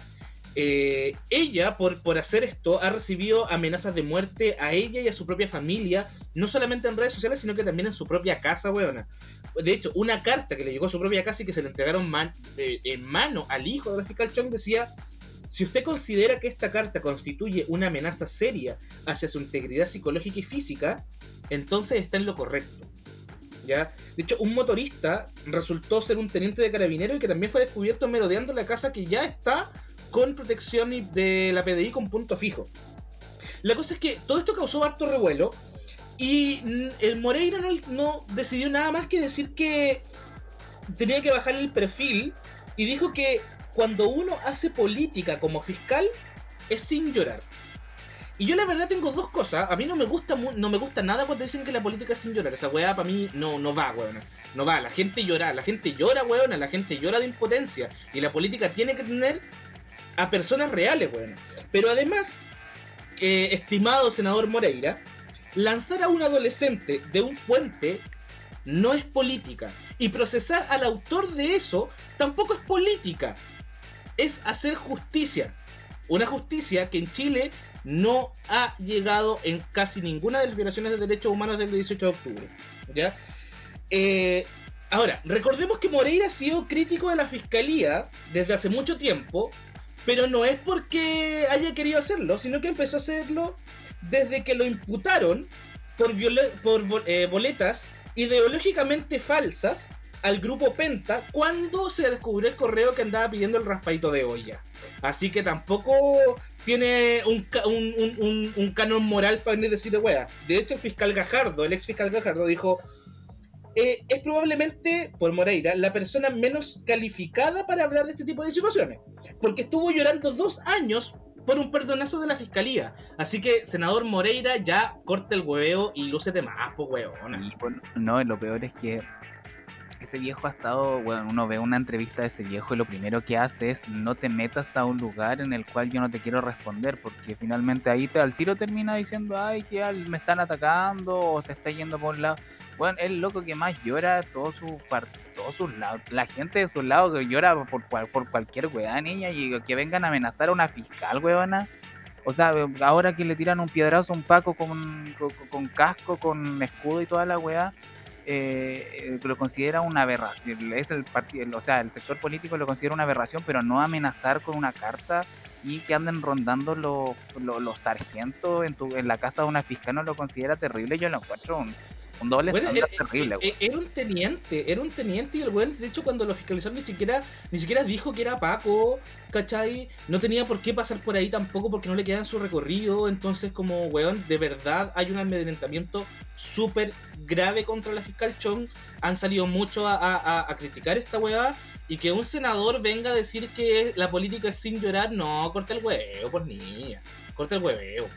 Eh, ella, por, por hacer esto, ha recibido amenazas de muerte a ella y a su propia familia, no solamente en redes sociales, sino que también en su propia casa, weona. De hecho, una carta que le llegó a su propia casa y que se le entregaron eh, en mano al hijo de la fiscal Chong decía, si usted considera que esta carta constituye una amenaza seria hacia su integridad psicológica y física, entonces está en lo correcto. ¿Ya? De hecho, un motorista resultó ser un teniente de carabinero y que también fue descubierto merodeando la casa que ya está con protección de la PDI con punto fijo. La cosa es que todo esto causó harto revuelo y el Moreira no decidió nada más que decir que tenía que bajar el perfil y dijo que cuando uno hace política como fiscal es sin llorar. Y yo la verdad tengo dos cosas. A mí no me gusta no me gusta nada cuando dicen que la política es sin llorar. Esa weá para mí no, no va, weón. No va. La gente llora. La gente llora, weón. La gente llora de impotencia. Y la política tiene que tener a personas reales, weón. Pero además, eh, estimado senador Moreira, lanzar a un adolescente de un puente no es política. Y procesar al autor de eso tampoco es política. Es hacer justicia. Una justicia que en Chile no ha llegado en casi ninguna de las violaciones de derechos humanos del 18 de octubre. ¿Ya? Eh, ahora, recordemos que Moreira ha sido crítico de la fiscalía desde hace mucho tiempo, pero no es porque haya querido hacerlo, sino que empezó a hacerlo desde que lo imputaron por, eh, boletas ideológicamente falsas al grupo Penta cuando se descubrió el correo que andaba pidiendo el raspadito de olla. Así que tampoco tiene un, un, un- canon moral para venir a decirle wea. De hecho, el fiscal Gajardo, el ex fiscal Gajardo, dijo: eh, es probablemente, por Moreira, la persona menos calificada para hablar de este tipo de situaciones. Porque estuvo llorando dos años por un perdonazo de la fiscalía. Así que, senador Moreira, ya corta el hueveo y lúcete más, pues huevona. No, lo peor es que ese viejo ha estado, bueno, uno ve una entrevista de ese viejo y lo primero que hace es no te metas a un lugar en el cual yo no te quiero responder, porque finalmente ahí te, al tiro termina diciendo, ay, que me están atacando o te está yendo por un lado. Bueno, el loco que más llora todos sus todos sus lados, la gente de sus lados que llora por, cual- por cualquier weá, niña, y que vengan a amenazar a una fiscal, weona. O sea, ahora que le tiran un piedrazo a un Paco con, con, con casco, con escudo y toda la weá, eh, eh, lo considera una aberración. Es el partido, o sea, el sector político lo considera una aberración, pero no amenazar con una carta y que anden rondando los, los, los sargentos en, tu, en la casa de una fiscal no lo considera terrible, yo lo encuentro un, un doble Bueno, era, terrible. era- era un teniente, era un teniente y el weón, de hecho, cuando lo fiscalizaron ni siquiera, ni siquiera dijo que era Paco, ¿cachai? No tenía por qué pasar por ahí tampoco porque no le queda en su recorrido, entonces como weón, de verdad hay un amedrentamiento súper grave contra la fiscal Chong, han salido mucho a, a- a- a criticar esta weá, y que un senador venga a decir que la política es sin llorar, no, corta el huevo, por niña, corta el hueveo.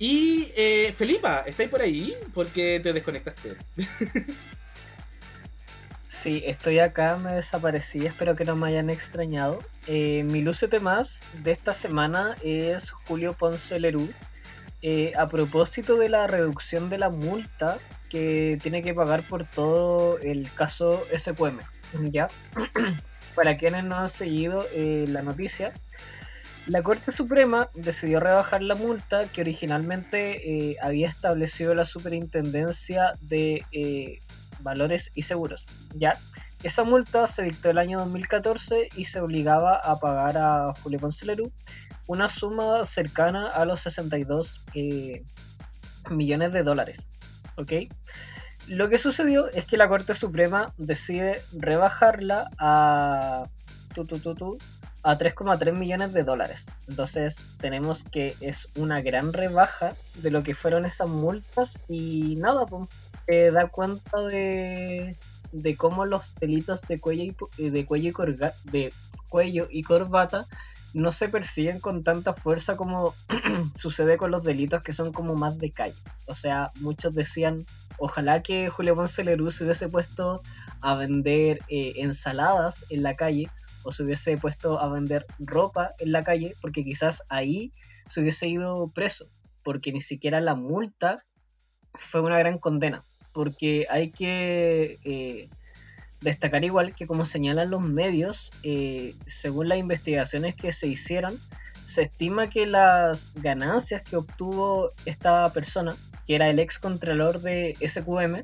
Y eh, Felipa, ¿estáis por ahí? Porque te desconectaste. Sí, estoy acá, me desaparecí, espero que no me hayan extrañado. Eh, mi lúcete más de esta semana es Julio Ponce Lerú. Eh, a propósito de la reducción de la multa que tiene que pagar por todo el caso SQM, ¿ya? Para quienes no han seguido eh, la noticia, la Corte Suprema decidió rebajar la multa que originalmente eh, había establecido la Superintendencia de eh, Valores y Seguros. Ya, esa multa se dictó el año 2014 y se obligaba a pagar a Julio Ponce Lerú una suma cercana a los 62 eh, millones de dólares. ¿Ok? Lo que sucedió es que la Corte Suprema decide rebajarla a, tu, tu, tu, a 3,3 millones de dólares. Entonces tenemos que es una gran rebaja de lo que fueron esas multas y nada, pues, te da cuenta de, de cómo los delitos de cuello y, eh, de cuello y, corga- de cuello y corbata no se persiguen con tanta fuerza como sucede con los delitos que son como más de calle. O sea, muchos decían, ojalá que Julio Ponce se hubiese puesto a vender eh, ensaladas en la calle o se hubiese puesto a vender ropa en la calle, porque quizás ahí se hubiese ido preso, porque ni siquiera la multa fue una gran condena, porque hay que eh, destacar igual que como señalan los medios, eh, según las investigaciones que se hicieron, se estima que las ganancias que obtuvo esta persona, que era el ex contralor de SQM,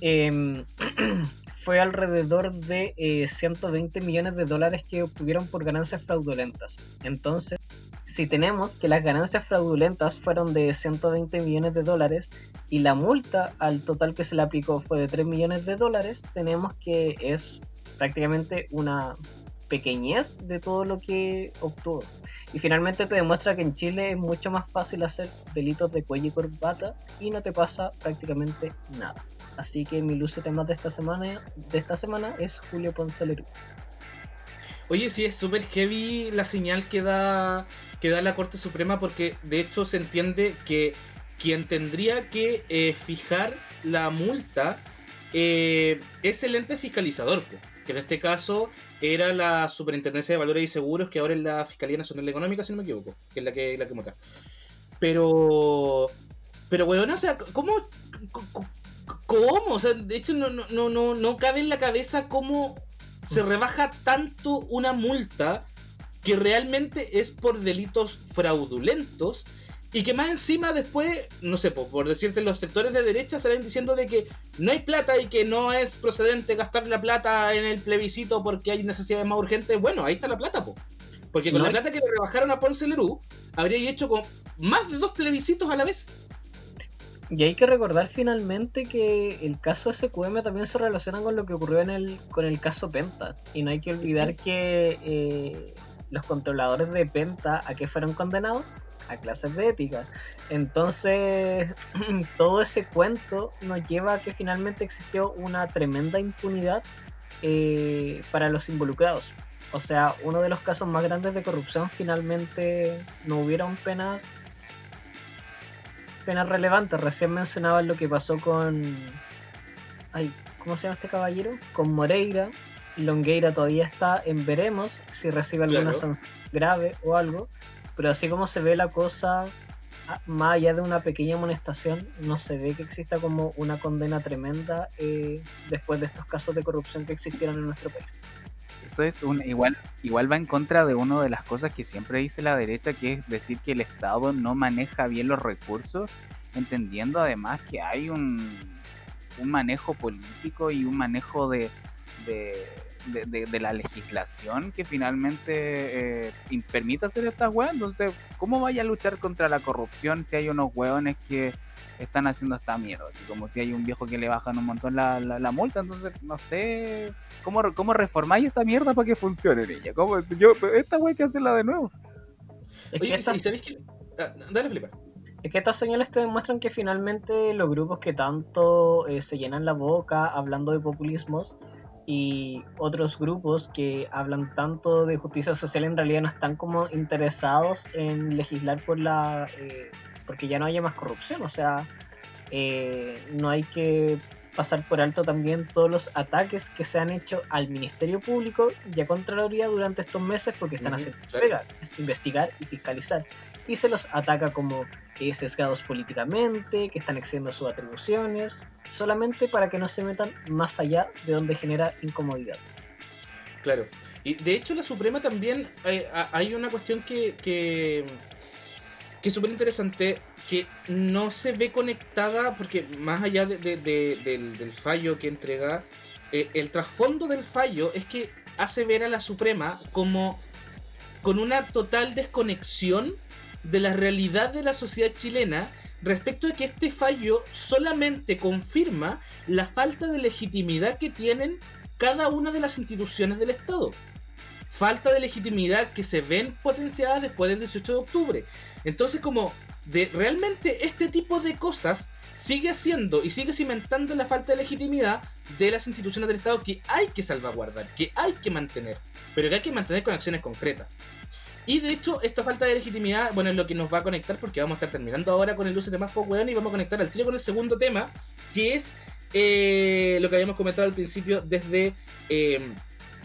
em, fue alrededor de eh, 120 millones de dólares que obtuvieron por ganancias fraudulentas. Entonces, si tenemos que las ganancias fraudulentas fueron de 120 millones de dólares y la multa al total que se le aplicó fue de 3 millones de dólares, tenemos que es prácticamente una pequeñez de todo lo que obtuvo. Y finalmente te demuestra que en Chile es mucho más fácil hacer delitos de cuello y corbata y no te pasa prácticamente nada. Así que mi luce tema de esta semana, de esta semana es Julio Ponce Lerú. Oye, sí, es súper heavy la señal que da, que da la Corte Suprema porque de hecho se entiende que quien tendría que eh, fijar la multa eh, es el ente fiscalizador, po, que en este caso era la Superintendencia de Valores y Seguros, que ahora es la Fiscalía Nacional Económica, si no me equivoco, que es la que, la que mota. Pero, pero weón, o sea, ¿cómo, cómo, cómo? O sea, de hecho no, no, no, no, no cabe en la cabeza cómo se rebaja tanto una multa que realmente es por delitos fraudulentos y que más encima después, no sé, po, por decirte, los sectores de derecha salen diciendo de que no hay plata y que no es procedente gastar la plata en el plebiscito porque hay necesidades más urgentes. Bueno, ahí está la plata, po. Porque con No la plata que le rebajaron a Ponce Lerú, habría hecho con más de dos plebiscitos a la vez. Y hay que recordar finalmente que el caso SQM también se relaciona con lo que ocurrió en el, con el caso Penta. Y no hay que olvidar que eh, los controladores de Penta, ¿a qué fueron condenados? A clases de ética. Entonces, todo ese cuento nos lleva a que finalmente existió una tremenda impunidad eh, para los involucrados. O sea, uno de los casos más grandes de corrupción finalmente no hubieron penas penas relevantes. Recién mencionaban lo que pasó con. Ay, ¿cómo se llama este caballero? Con Moreira. Longueira todavía está en veremos si recibe alguna Claro. sanción grave o algo. Pero así como se ve la cosa, ah, más allá de una pequeña amonestación, no se ve que exista como una condena tremenda eh, después de estos casos de corrupción que existieron en nuestro país. Eso es un igual igual va en contra de una de las cosas que siempre dice la derecha, que es decir que el Estado no maneja bien los recursos, entendiendo además que hay un, un manejo político y un manejo de, de, de, de, la legislación que finalmente eh, permite hacer estas weas. Entonces, ¿cómo vaya a luchar contra la corrupción si hay unos hueones que están haciendo esta mierda? Así como si hay un viejo que le bajan un montón la, la, multa. Entonces, no sé, ¿cómo, cómo reformáis esta mierda para que funcione, niña? ¿Cómo, yo, esta wea hay que hacerla de nuevo. Oye, ¿y sabéis que...? Ah, dale, Felipe. Es que estas señales te demuestran que finalmente los grupos que tanto eh, se llenan la boca hablando de populismos y otros grupos que hablan tanto de justicia social en realidad no están como interesados en legislar por la eh, porque ya no haya más corrupción o sea eh, no hay que pasar por alto también todos los ataques que se han hecho al Ministerio Público y a Contraloría durante estos meses porque están haciendo investigar y fiscalizar y se los ataca como eh, sesgados políticamente, que están excediendo sus atribuciones, solamente para que no se metan más allá de donde genera incomodidad. Claro. Y de hecho la Suprema también eh, hay una cuestión que, que, que es súper interesante, que no se ve conectada, porque más allá de, del, fallo que entrega, eh, el trasfondo del fallo es que hace ver a la Suprema como con una total desconexión de la realidad de la sociedad chilena respecto a que este fallo solamente confirma la falta de legitimidad que tienen cada una de las instituciones del Estado. Falta de legitimidad que se ven potenciadas después del 18 de octubre. Entonces como de realmente este tipo de cosas sigue haciendo y sigue cimentando la falta de legitimidad de las instituciones del Estado que hay que salvaguardar, que hay que mantener, pero que hay que mantener con acciones concretas. Y de hecho, esta falta de legitimidad, bueno, es lo que nos va a conectar porque vamos a estar terminando ahora con el uso de más weón y vamos a conectar al tiro con el segundo tema, que es eh, lo que habíamos comentado al principio desde eh,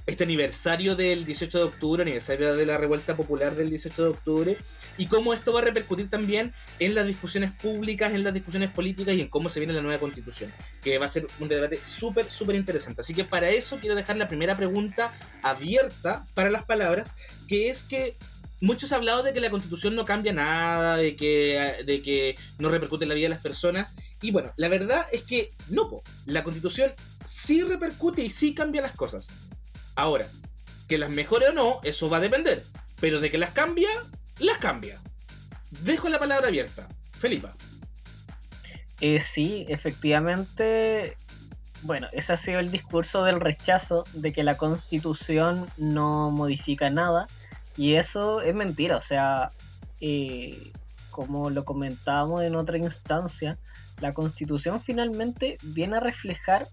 este aniversario del 18 de octubre, aniversario de la revuelta popular del 18 de octubre, y cómo esto va a repercutir también en las discusiones públicas, en las discusiones políticas y en cómo se viene la nueva constitución, que va a ser un debate súper, súper interesante. Así que para eso quiero dejar la primera pregunta abierta para las palabras, que es que muchos han hablado de que la constitución no cambia nada, de que, de que no repercute en la vida de las personas. Y bueno, la verdad es que no, la constitución sí repercute y sí cambia las cosas. Ahora, que las mejore o no, eso va a depender. Pero de que las cambia, las cambia. Dejo la palabra abierta. Felipa. Eh, sí, efectivamente. Bueno, ese ha sido el discurso del rechazo de que la constitución no modifica nada. Y eso es mentira. O sea, eh, como lo comentábamos en otra instancia, la constitución finalmente viene a reflejar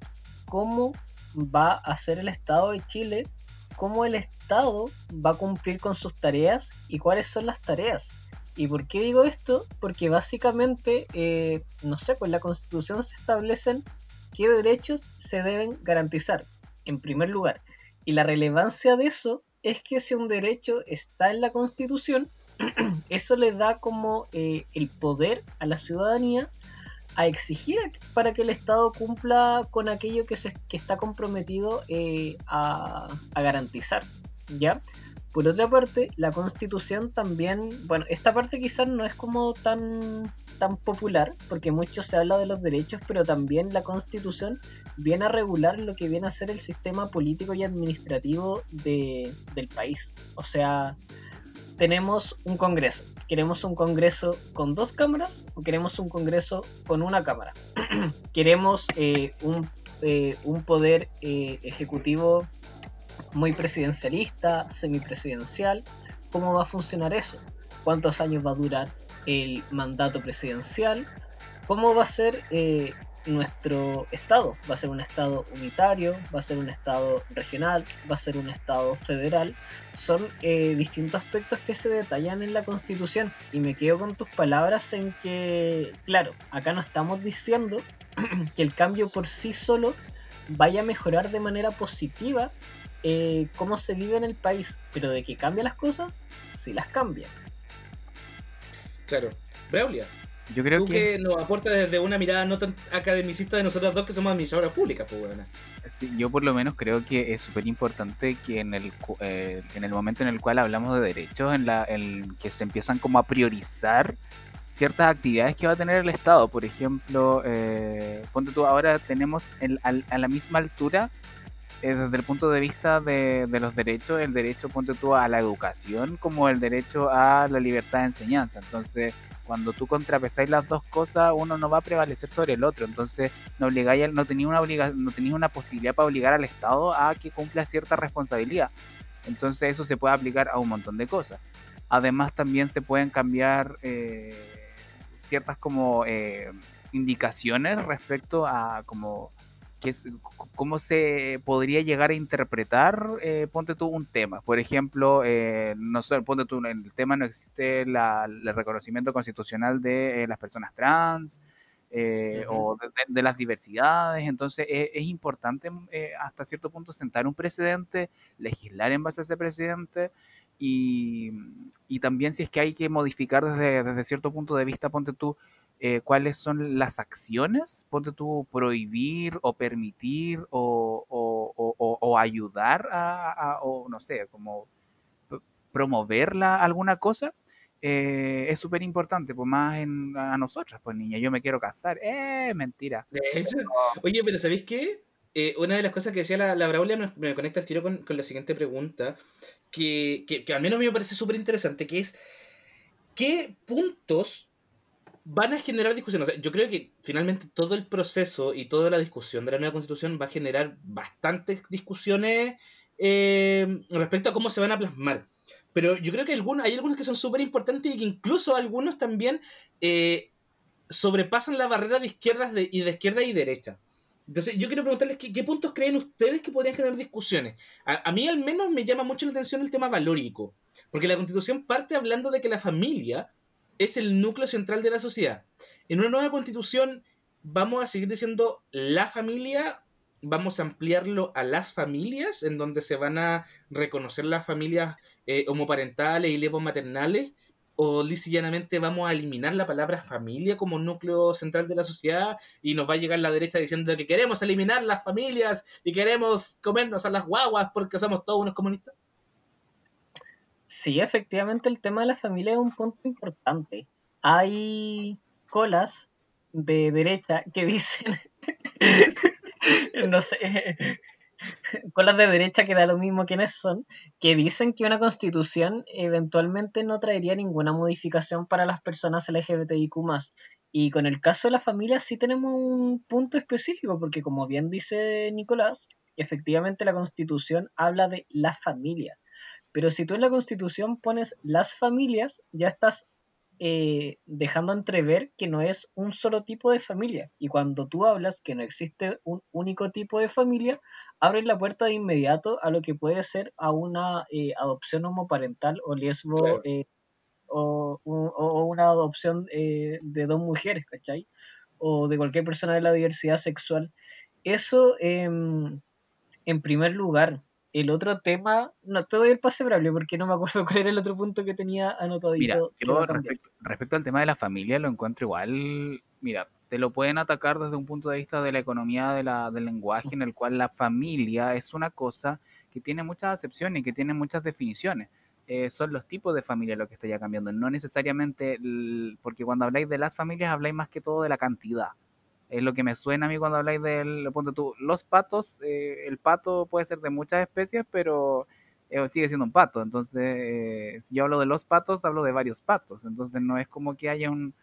cómo va a ser el Estado de Chile cómo el Estado va a cumplir con sus tareas y cuáles son las tareas. ¿Y por qué digo esto? Porque básicamente, eh, no sé, pues la Constitución se establecen qué derechos se deben garantizar, en primer lugar. Y la relevancia de eso es que si un derecho está en la Constitución, eso le da como eh, el poder a la ciudadanía a exigir para que el Estado cumpla con aquello que, se, que está comprometido eh, a, garantizar. ¿ya? Por otra parte, la constitución también, bueno, esta parte quizás no es como tan, tan popular, porque mucho se habla de los derechos, pero también la constitución viene a regular lo que viene a ser el sistema político y administrativo de, del país. O sea, tenemos un Congreso. ¿Queremos un Congreso con dos cámaras o queremos un Congreso con una cámara? ¿Queremos eh, un, eh, un, poder eh, ejecutivo muy presidencialista, semipresidencial? ¿Cómo va a funcionar eso? ¿Cuántos años va a durar el mandato presidencial? ¿Cómo va a ser nuestro estado. Va a ser un estado unitario, va a ser un estado regional, va a ser un estado federal. Son eh, distintos aspectos que se detallan en la constitución. Y me quedo con tus palabras en que, claro, acá no estamos diciendo que el cambio por sí solo vaya a mejorar de manera positiva eh, cómo se vive en el país, pero de que cambia las cosas, sí las cambia. Claro. Braulia, yo creo Tú que... nos aporta desde una mirada no tan academicista de nosotros dos que somos administradoras públicas, pues bueno. yo por lo menos creo que es súper importante que en el, eh, en el momento en el cual hablamos de derechos, en la en que se empiezan como a priorizar ciertas actividades que va a tener el Estado. Por ejemplo, eh, ponte tú, ahora tenemos el, a la misma altura eh, desde el punto de vista de, de, los derechos, el derecho, ponte tú, a la educación como el derecho a la libertad de enseñanza. Entonces, cuando tú contrapesáis las dos cosas, uno no va a prevalecer sobre el otro. Entonces, no, obligáis, no tenía una no una posibilidad para obligar al Estado a que cumpla cierta responsabilidad. Entonces, eso se puede aplicar a un montón de cosas. Además, también se pueden cambiar eh, ciertas como eh, indicaciones respecto a como cómo se podría llegar a interpretar, eh, ponte tú un tema. Por ejemplo, eh, no sé, ponte tú, en el tema no existe el reconocimiento constitucional de eh, las personas trans o de, las diversidades. Entonces es, importante hasta cierto punto sentar un precedente, legislar en base a ese precedente. Y, y también si es que hay que modificar desde, desde cierto punto de vista, ponte tú, eh, cuáles son las acciones, ponte tú prohibir o permitir o, o, ayudar a, o no sé, como promoverla alguna cosa, eh, es súper importante, pues más en, a nosotras, pues niña, yo me quiero casar, eh, mentira. oye, pero ¿sabéis qué? Eh, una de las cosas que decía la, la Braulia me, me, conecta al tiro con, con, la siguiente pregunta, que, que, que al menos a mí me parece súper interesante, que es, ¿qué puntos van a generar discusiones. yo creo que finalmente todo el proceso y toda la discusión de la nueva constitución va a generar bastantes discusiones eh, respecto a cómo se van a plasmar. Pero yo creo que algunos, hay algunos que son súper importantes y que incluso algunos también eh, sobrepasan la barrera de izquierdas y de izquierda y derecha. Entonces, yo quiero preguntarles qué, puntos creen ustedes que podrían generar discusiones. A, a, mí al menos me llama mucho la atención el tema valórico, porque la constitución parte hablando de que la familia es el núcleo central de la sociedad. En una nueva constitución vamos a seguir diciendo la familia, vamos a ampliarlo a las familias, en donde se van a reconocer las familias eh, homoparentales y maternales, o llanamente vamos a eliminar la palabra familia como núcleo central de la sociedad y nos va a llegar la derecha diciendo que queremos eliminar las familias y queremos comernos a las guaguas porque somos todos unos comunistas. Sí, efectivamente el tema de la familia es un punto importante. Hay colas de derecha que dicen, no sé, colas de derecha que da lo mismo quiénes son, que dicen que una constitución eventualmente no traería ninguna modificación para las personas LGBTIQ y con el caso de la familia sí tenemos un punto específico, porque como bien dice Nicolás, efectivamente la constitución habla de la familia. Pero si tú en la constitución pones las familias, ya estás eh, dejando entrever que no es un solo tipo de familia. Y cuando tú hablas que no existe un único tipo de familia, abres la puerta de inmediato a lo que puede ser a una eh, adopción homoparental o lesbo eh, o, una adopción de dos mujeres, ¿cachai? O de cualquier persona de la diversidad sexual. Eso, em, en primer lugar, el otro tema, no te doy el pase brable porque no me acuerdo cuál era el otro punto que tenía anotado. Mira, yo respecto, al tema de la familia lo encuentro igual, mira, te lo pueden atacar desde un punto de vista de la economía de la, del lenguaje en el cual la familia es una cosa que tiene muchas acepciones y que tiene muchas definiciones. Eh, son los tipos de familia lo que está ya cambiando, no necesariamente, porque cuando habláis de las familias habláis más que todo de la cantidad es lo que me suena a mí cuando habláis del, ponte tú, los patos, eh, el pato puede ser de muchas especies, pero eh, sigue siendo un pato. Entonces, eh, si yo hablo de los patos, hablo de varios patos. Entonces, no es como que haya un,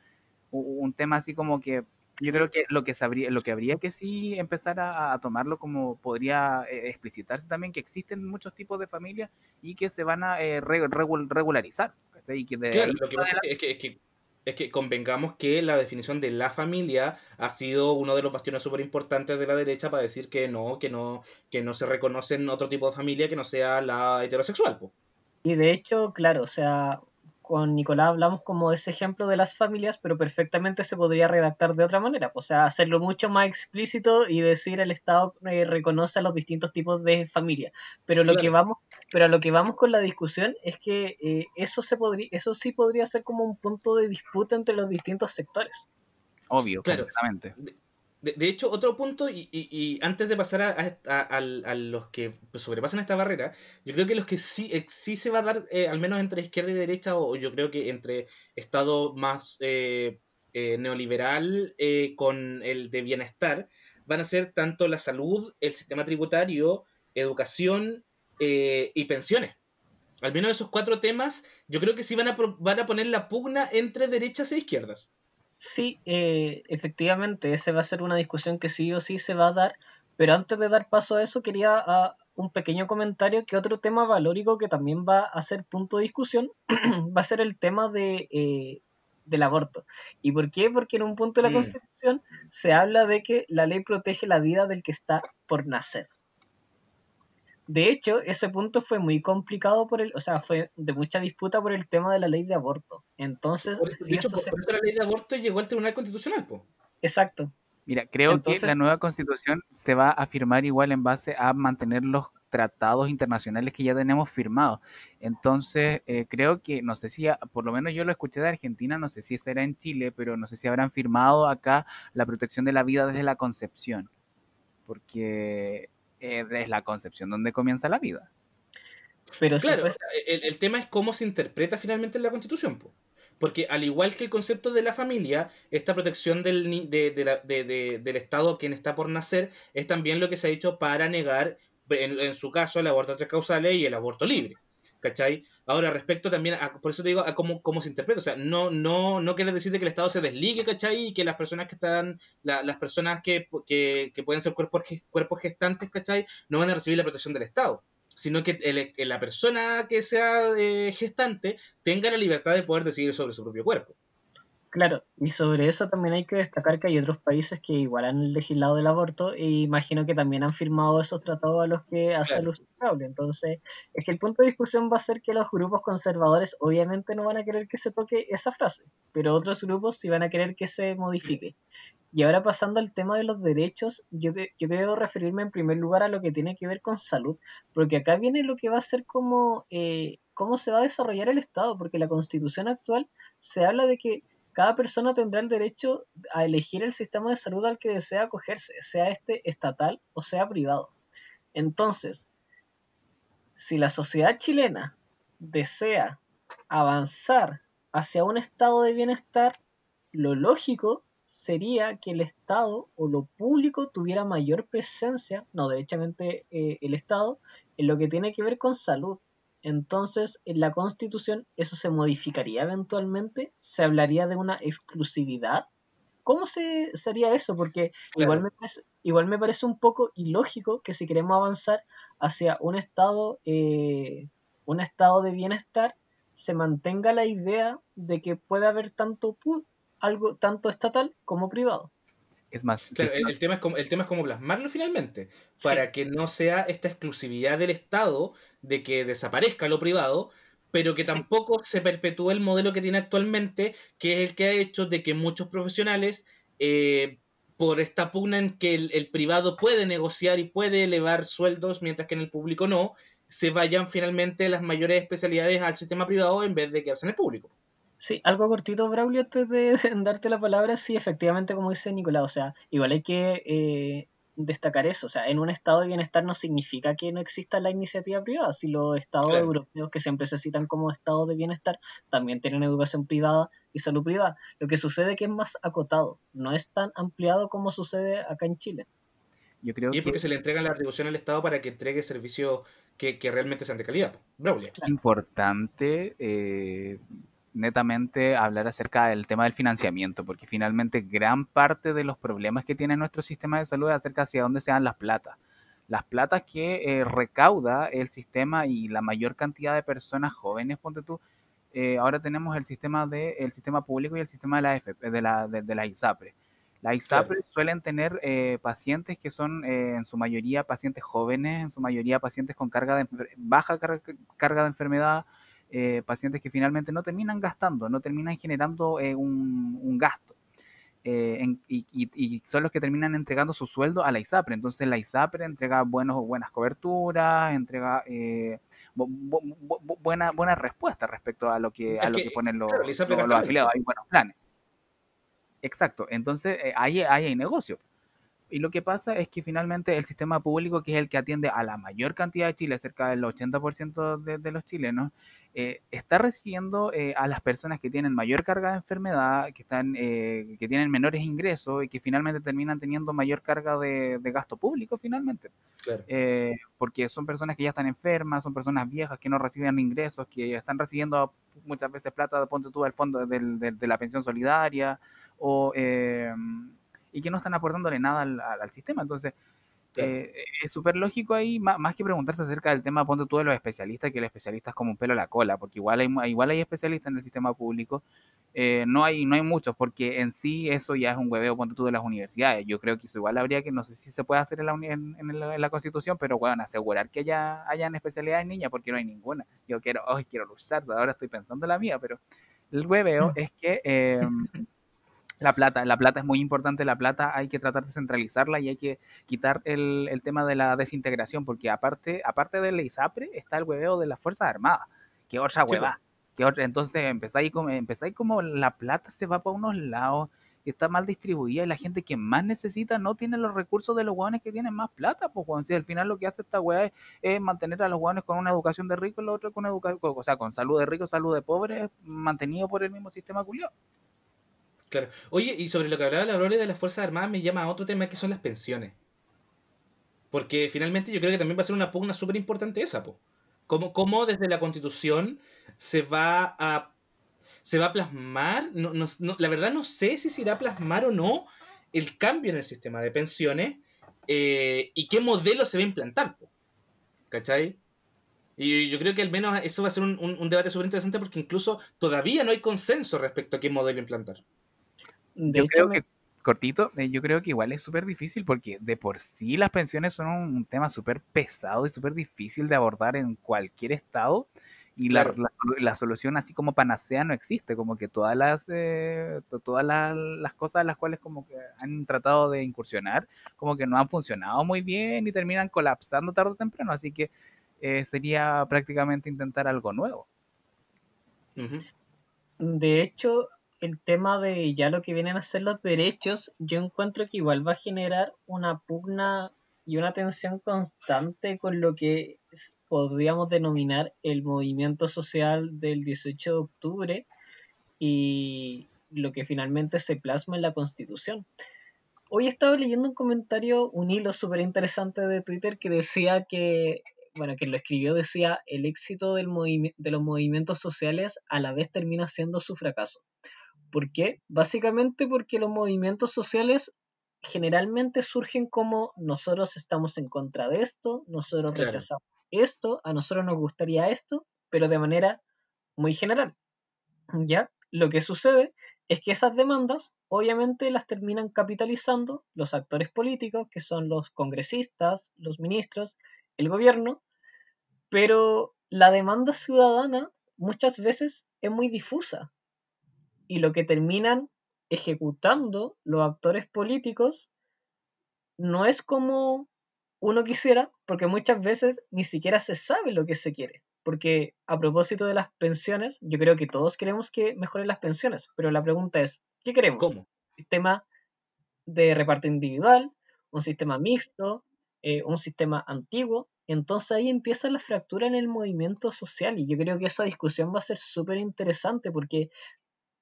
un tema así como que yo creo que lo que lo que habría que sí empezar a, tomarlo como podría explicitarse también que existen muchos tipos de familias y que se van a regularizar. claro, lo que pasa es que convengamos que la definición de la familia ha sido uno de los bastiones súper importantes de la derecha para decir que no, que no, que no se reconocen otro tipo de familia que no sea la heterosexual. Y de hecho, claro, o sea, con Nicolás hablamos como ese ejemplo de las familias, pero perfectamente se podría redactar de otra manera, o sea, hacerlo mucho más explícito y decir el Estado eh, reconoce a los distintos tipos de familia. Pero lo que vamos pero a lo que vamos con la discusión es que eh, eso, se podría, eso sí podría ser como un punto de disputa entre los distintos sectores. Obvio, claro. De, hecho, otro punto, y, antes de pasar a, los que sobrepasan esta barrera, yo creo que los que sí, eh, sí se va a dar, eh, al menos entre izquierda y derecha, o yo creo que entre Estado más neoliberal con el de bienestar, van a ser tanto la salud, el sistema tributario, educación eh, y pensiones. Al menos esos cuatro temas, yo creo que sí van a, van a poner la pugna entre derechas e izquierdas. Sí, eh, efectivamente, esa va a ser una discusión que sí o sí se va a dar, pero antes de dar paso a eso, quería ah, un pequeño comentario que otro tema valórico que también va a ser punto de discusión va a ser el tema de, eh, del aborto. ¿Y por qué? Porque en un punto de la mm. Constitución se habla de que la ley protege la vida del que está por nacer. De hecho, ese punto fue muy complicado por el, o sea, fue de mucha disputa por el tema de la ley de aborto. Entonces, por, de hecho, por, la ley de aborto llegó al Tribunal Constitucional, po. Exacto. Mira, creo que la nueva constitución se va a firmar igual en base a mantener los tratados internacionales que ya tenemos firmados. Entonces, eh, creo que, no sé si, por lo menos yo lo escuché de Argentina, no sé si será en Chile, pero no sé si habrán firmado acá la protección de la vida desde la concepción, porque eh, es la concepción donde comienza la vida. Pero claro, el, tema es cómo se interpreta finalmente en la constitución. Porque al igual que el concepto de la familia, esta protección del, del Estado quien está por nacer es también lo que se ha hecho para negar en, su caso, el aborto a tres causales y el aborto libre. ¿Cachai? Ahora, respecto también a, por eso te digo, a cómo, cómo se interpreta. O sea, no, no, no quiere decir que el Estado se desligue, ¿cachai? Y que las personas que están, las personas que, que, pueden ser cuerpos, cuerpos gestantes, ¿cachai? No van a recibir la protección del Estado. Sino que la persona que sea eh, gestante tenga la libertad de poder decidir sobre su propio cuerpo. Claro, y sobre eso también hay que destacar que hay otros países que igual han legislado el aborto e imagino que también han firmado esos tratados a los que hace luz Entonces, es que el punto de discusión va a ser que los grupos conservadores obviamente no van a querer que se toque esa frase, pero otros grupos sí van a querer que se modifique. Y ahora pasando al tema de los derechos, yo, yo quiero referirme en primer lugar a lo que tiene que ver con salud, porque acá viene lo que va a ser como eh, cómo se va a desarrollar el Estado, porque la constitución actual se habla de que cada persona tendrá el derecho a elegir el sistema de salud al que desea acogerse, sea este estatal o sea privado. Entonces, si la sociedad chilena desea avanzar hacia un estado de bienestar, lo lógico sería que el Estado o lo público tuviera mayor presencia, no, derechamente eh, el Estado, en lo que tiene que ver con salud, entonces, en la Constitución eso se modificaría eventualmente, se hablaría de una exclusividad. ¿Cómo se sería eso? Porque igual, me parece, igual me parece un poco ilógico que si queremos avanzar hacia un estado, eh, un estado de bienestar, se mantenga la idea de que puede haber tanto algo tanto estatal como privado. Es más, el, tema es como, el tema es como plasmarlo finalmente, para que no sea esta exclusividad del Estado de que desaparezca lo privado, pero que tampoco se perpetúe el modelo que tiene actualmente, que es el que ha hecho de que muchos profesionales, eh, por esta pugna en que el, privado puede negociar y puede elevar sueldos, mientras que en el público no, se vayan finalmente las mayores especialidades al sistema privado en vez de quedarse en el público. Sí, algo cortito, Braulio, antes de darte la palabra, sí, efectivamente, como dice Nicolás, o sea, igual hay que eh, destacar eso, o sea, en un estado de bienestar no significa que no exista la iniciativa privada, si los estados europeos que siempre se citan como estados de bienestar también tienen educación privada y salud privada, lo que sucede es que es más acotado, no es tan ampliado como sucede acá en Chile. Yo creo y es porque se le entrega la atribución al Estado para que entregue servicios que, realmente sean de calidad. Braulio. Es importante eh, netamente hablar acerca del tema del financiamiento, porque finalmente gran parte de los problemas que tiene nuestro sistema de salud es acerca hacia dónde se dan las platas. Las platas que eh, recauda el sistema y la mayor cantidad de personas jóvenes, ponte tú, eh, ahora tenemos el sistema de el sistema público y el sistema de la de la, de, la ISAPRE. Las ISAPRE suelen tener eh, pacientes que son en su mayoría pacientes jóvenes, en su mayoría pacientes con carga de baja carga de enfermedad, eh, pacientes que finalmente no terminan gastando, no terminan generando eh, un, gasto. Eh, y, son los que terminan entregando su sueldo a la ISAPRE. Entonces la ISAPRE entrega buenos, buenas coberturas, entrega buena, buena respuesta respecto a lo que, a lo que, ponen los, afiliados. Hay buenos planes. Exacto. Entonces ahí, ahí hay negocio. Y lo que pasa es que finalmente el sistema público, que es el que atiende a la mayor cantidad de Chile, cerca del 80% de, de los chilenos, eh, está recibiendo eh, a las personas que tienen mayor carga de enfermedad, que, están, eh, que tienen menores ingresos y que finalmente terminan teniendo mayor carga de, gasto público finalmente. porque son personas que ya están enfermas, son personas viejas que no reciben ingresos, que están recibiendo muchas veces plata, ponte tú, del fondo de, la pensión solidaria, o, y que no están aportándole nada al, al sistema. Entonces, eh, es súper lógico ahí, más, que preguntarse acerca del tema, ponte tú de los especialistas, que el especialista es como un pelo a la cola, porque igual hay, igual hay especialistas en el sistema público, eh, no, hay, no hay muchos, porque en sí eso ya es un hueveo, ponte tú de las universidades. Yo creo que eso igual habría que, no sé si se puede hacer en la, en, la Constitución, pero bueno, asegurar que haya hayan especialidades niñas, porque no hay ninguna. Yo quiero, hoy quiero luchar, ahora estoy pensando en la mía, pero el hueveo mm. es que... Em, la plata, la plata es muy importante, la plata hay que tratar de centralizarla y hay que quitar el, el tema de la desintegración, porque aparte, aparte del ISAPRE está el hueveo de las Fuerzas Armadas, que otra hueva. Que otra, entonces empezáis como, empezáis como la plata se va para unos lados y está mal distribuida y la gente que más necesita no tiene los recursos de los hueones que tienen más plata, pues si al final lo que hace esta hueá es, mantener a los hueones con una educación de rico y lo otro con educación, o sea, con salud de rico, salud de pobre, mantenido por el mismo sistema culiado. Claro. Oye, y sobre lo que hablaba la Lore de las Fuerzas Armadas, me llama a otro tema que son las pensiones. Porque finalmente yo creo que también va a ser una pugna súper importante esa, po. ¿Cómo, ¿Cómo, desde la Constitución se va a se va a plasmar? No, no, la verdad no sé si se irá a plasmar o no el cambio en el sistema de pensiones eh, y qué modelo se va a implantar, po. ¿cachai? Y yo creo que al menos eso va a ser un, un debate súper interesante porque incluso todavía no hay consenso respecto a qué modelo implantar yo creo que, cortito, eh, yo creo que igual es súper difícil porque de por sí las pensiones son un, tema súper pesado y súper difícil de abordar en cualquier estado. Y la, la, solución así como panacea no existe, como que todas las eh, todas las, cosas las cuales como que han tratado de incursionar, como que no han funcionado muy bien y terminan colapsando tarde o temprano, así que eh, sería prácticamente intentar algo nuevo. De hecho, el tema de ya lo que vienen a ser los derechos, yo encuentro que igual va a generar una pugna y una tensión constante con lo que podríamos denominar el movimiento social del 18 de octubre y lo que finalmente se plasma en la Constitución. Hoy he estado leyendo un comentario, un hilo súper interesante de Twitter que decía que, bueno, que lo escribió, decía, el éxito del de los movimientos sociales a la vez termina siendo su fracaso. ¿Por qué? Básicamente porque los movimientos sociales generalmente surgen como nosotros estamos en contra de esto, nosotros rechazamos esto, a nosotros nos gustaría esto, pero de manera muy general. ¿Ya? Lo que sucede es que esas demandas obviamente las terminan capitalizando los actores políticos, que son los congresistas, los ministros, el gobierno, pero la demanda ciudadana muchas veces es muy difusa y lo que terminan ejecutando los actores políticos no es como uno quisiera, porque muchas veces ni siquiera se sabe lo que se quiere. Porque a propósito de las pensiones, yo creo que todos queremos que mejoren las pensiones, pero la pregunta es, ¿qué queremos? ¿Cómo? ¿Sistema de reparto individual? ¿Un sistema mixto? Eh, ¿Un sistema antiguo? Entonces ahí empieza la fractura en el movimiento social y yo creo que esa discusión va a ser súper interesante porque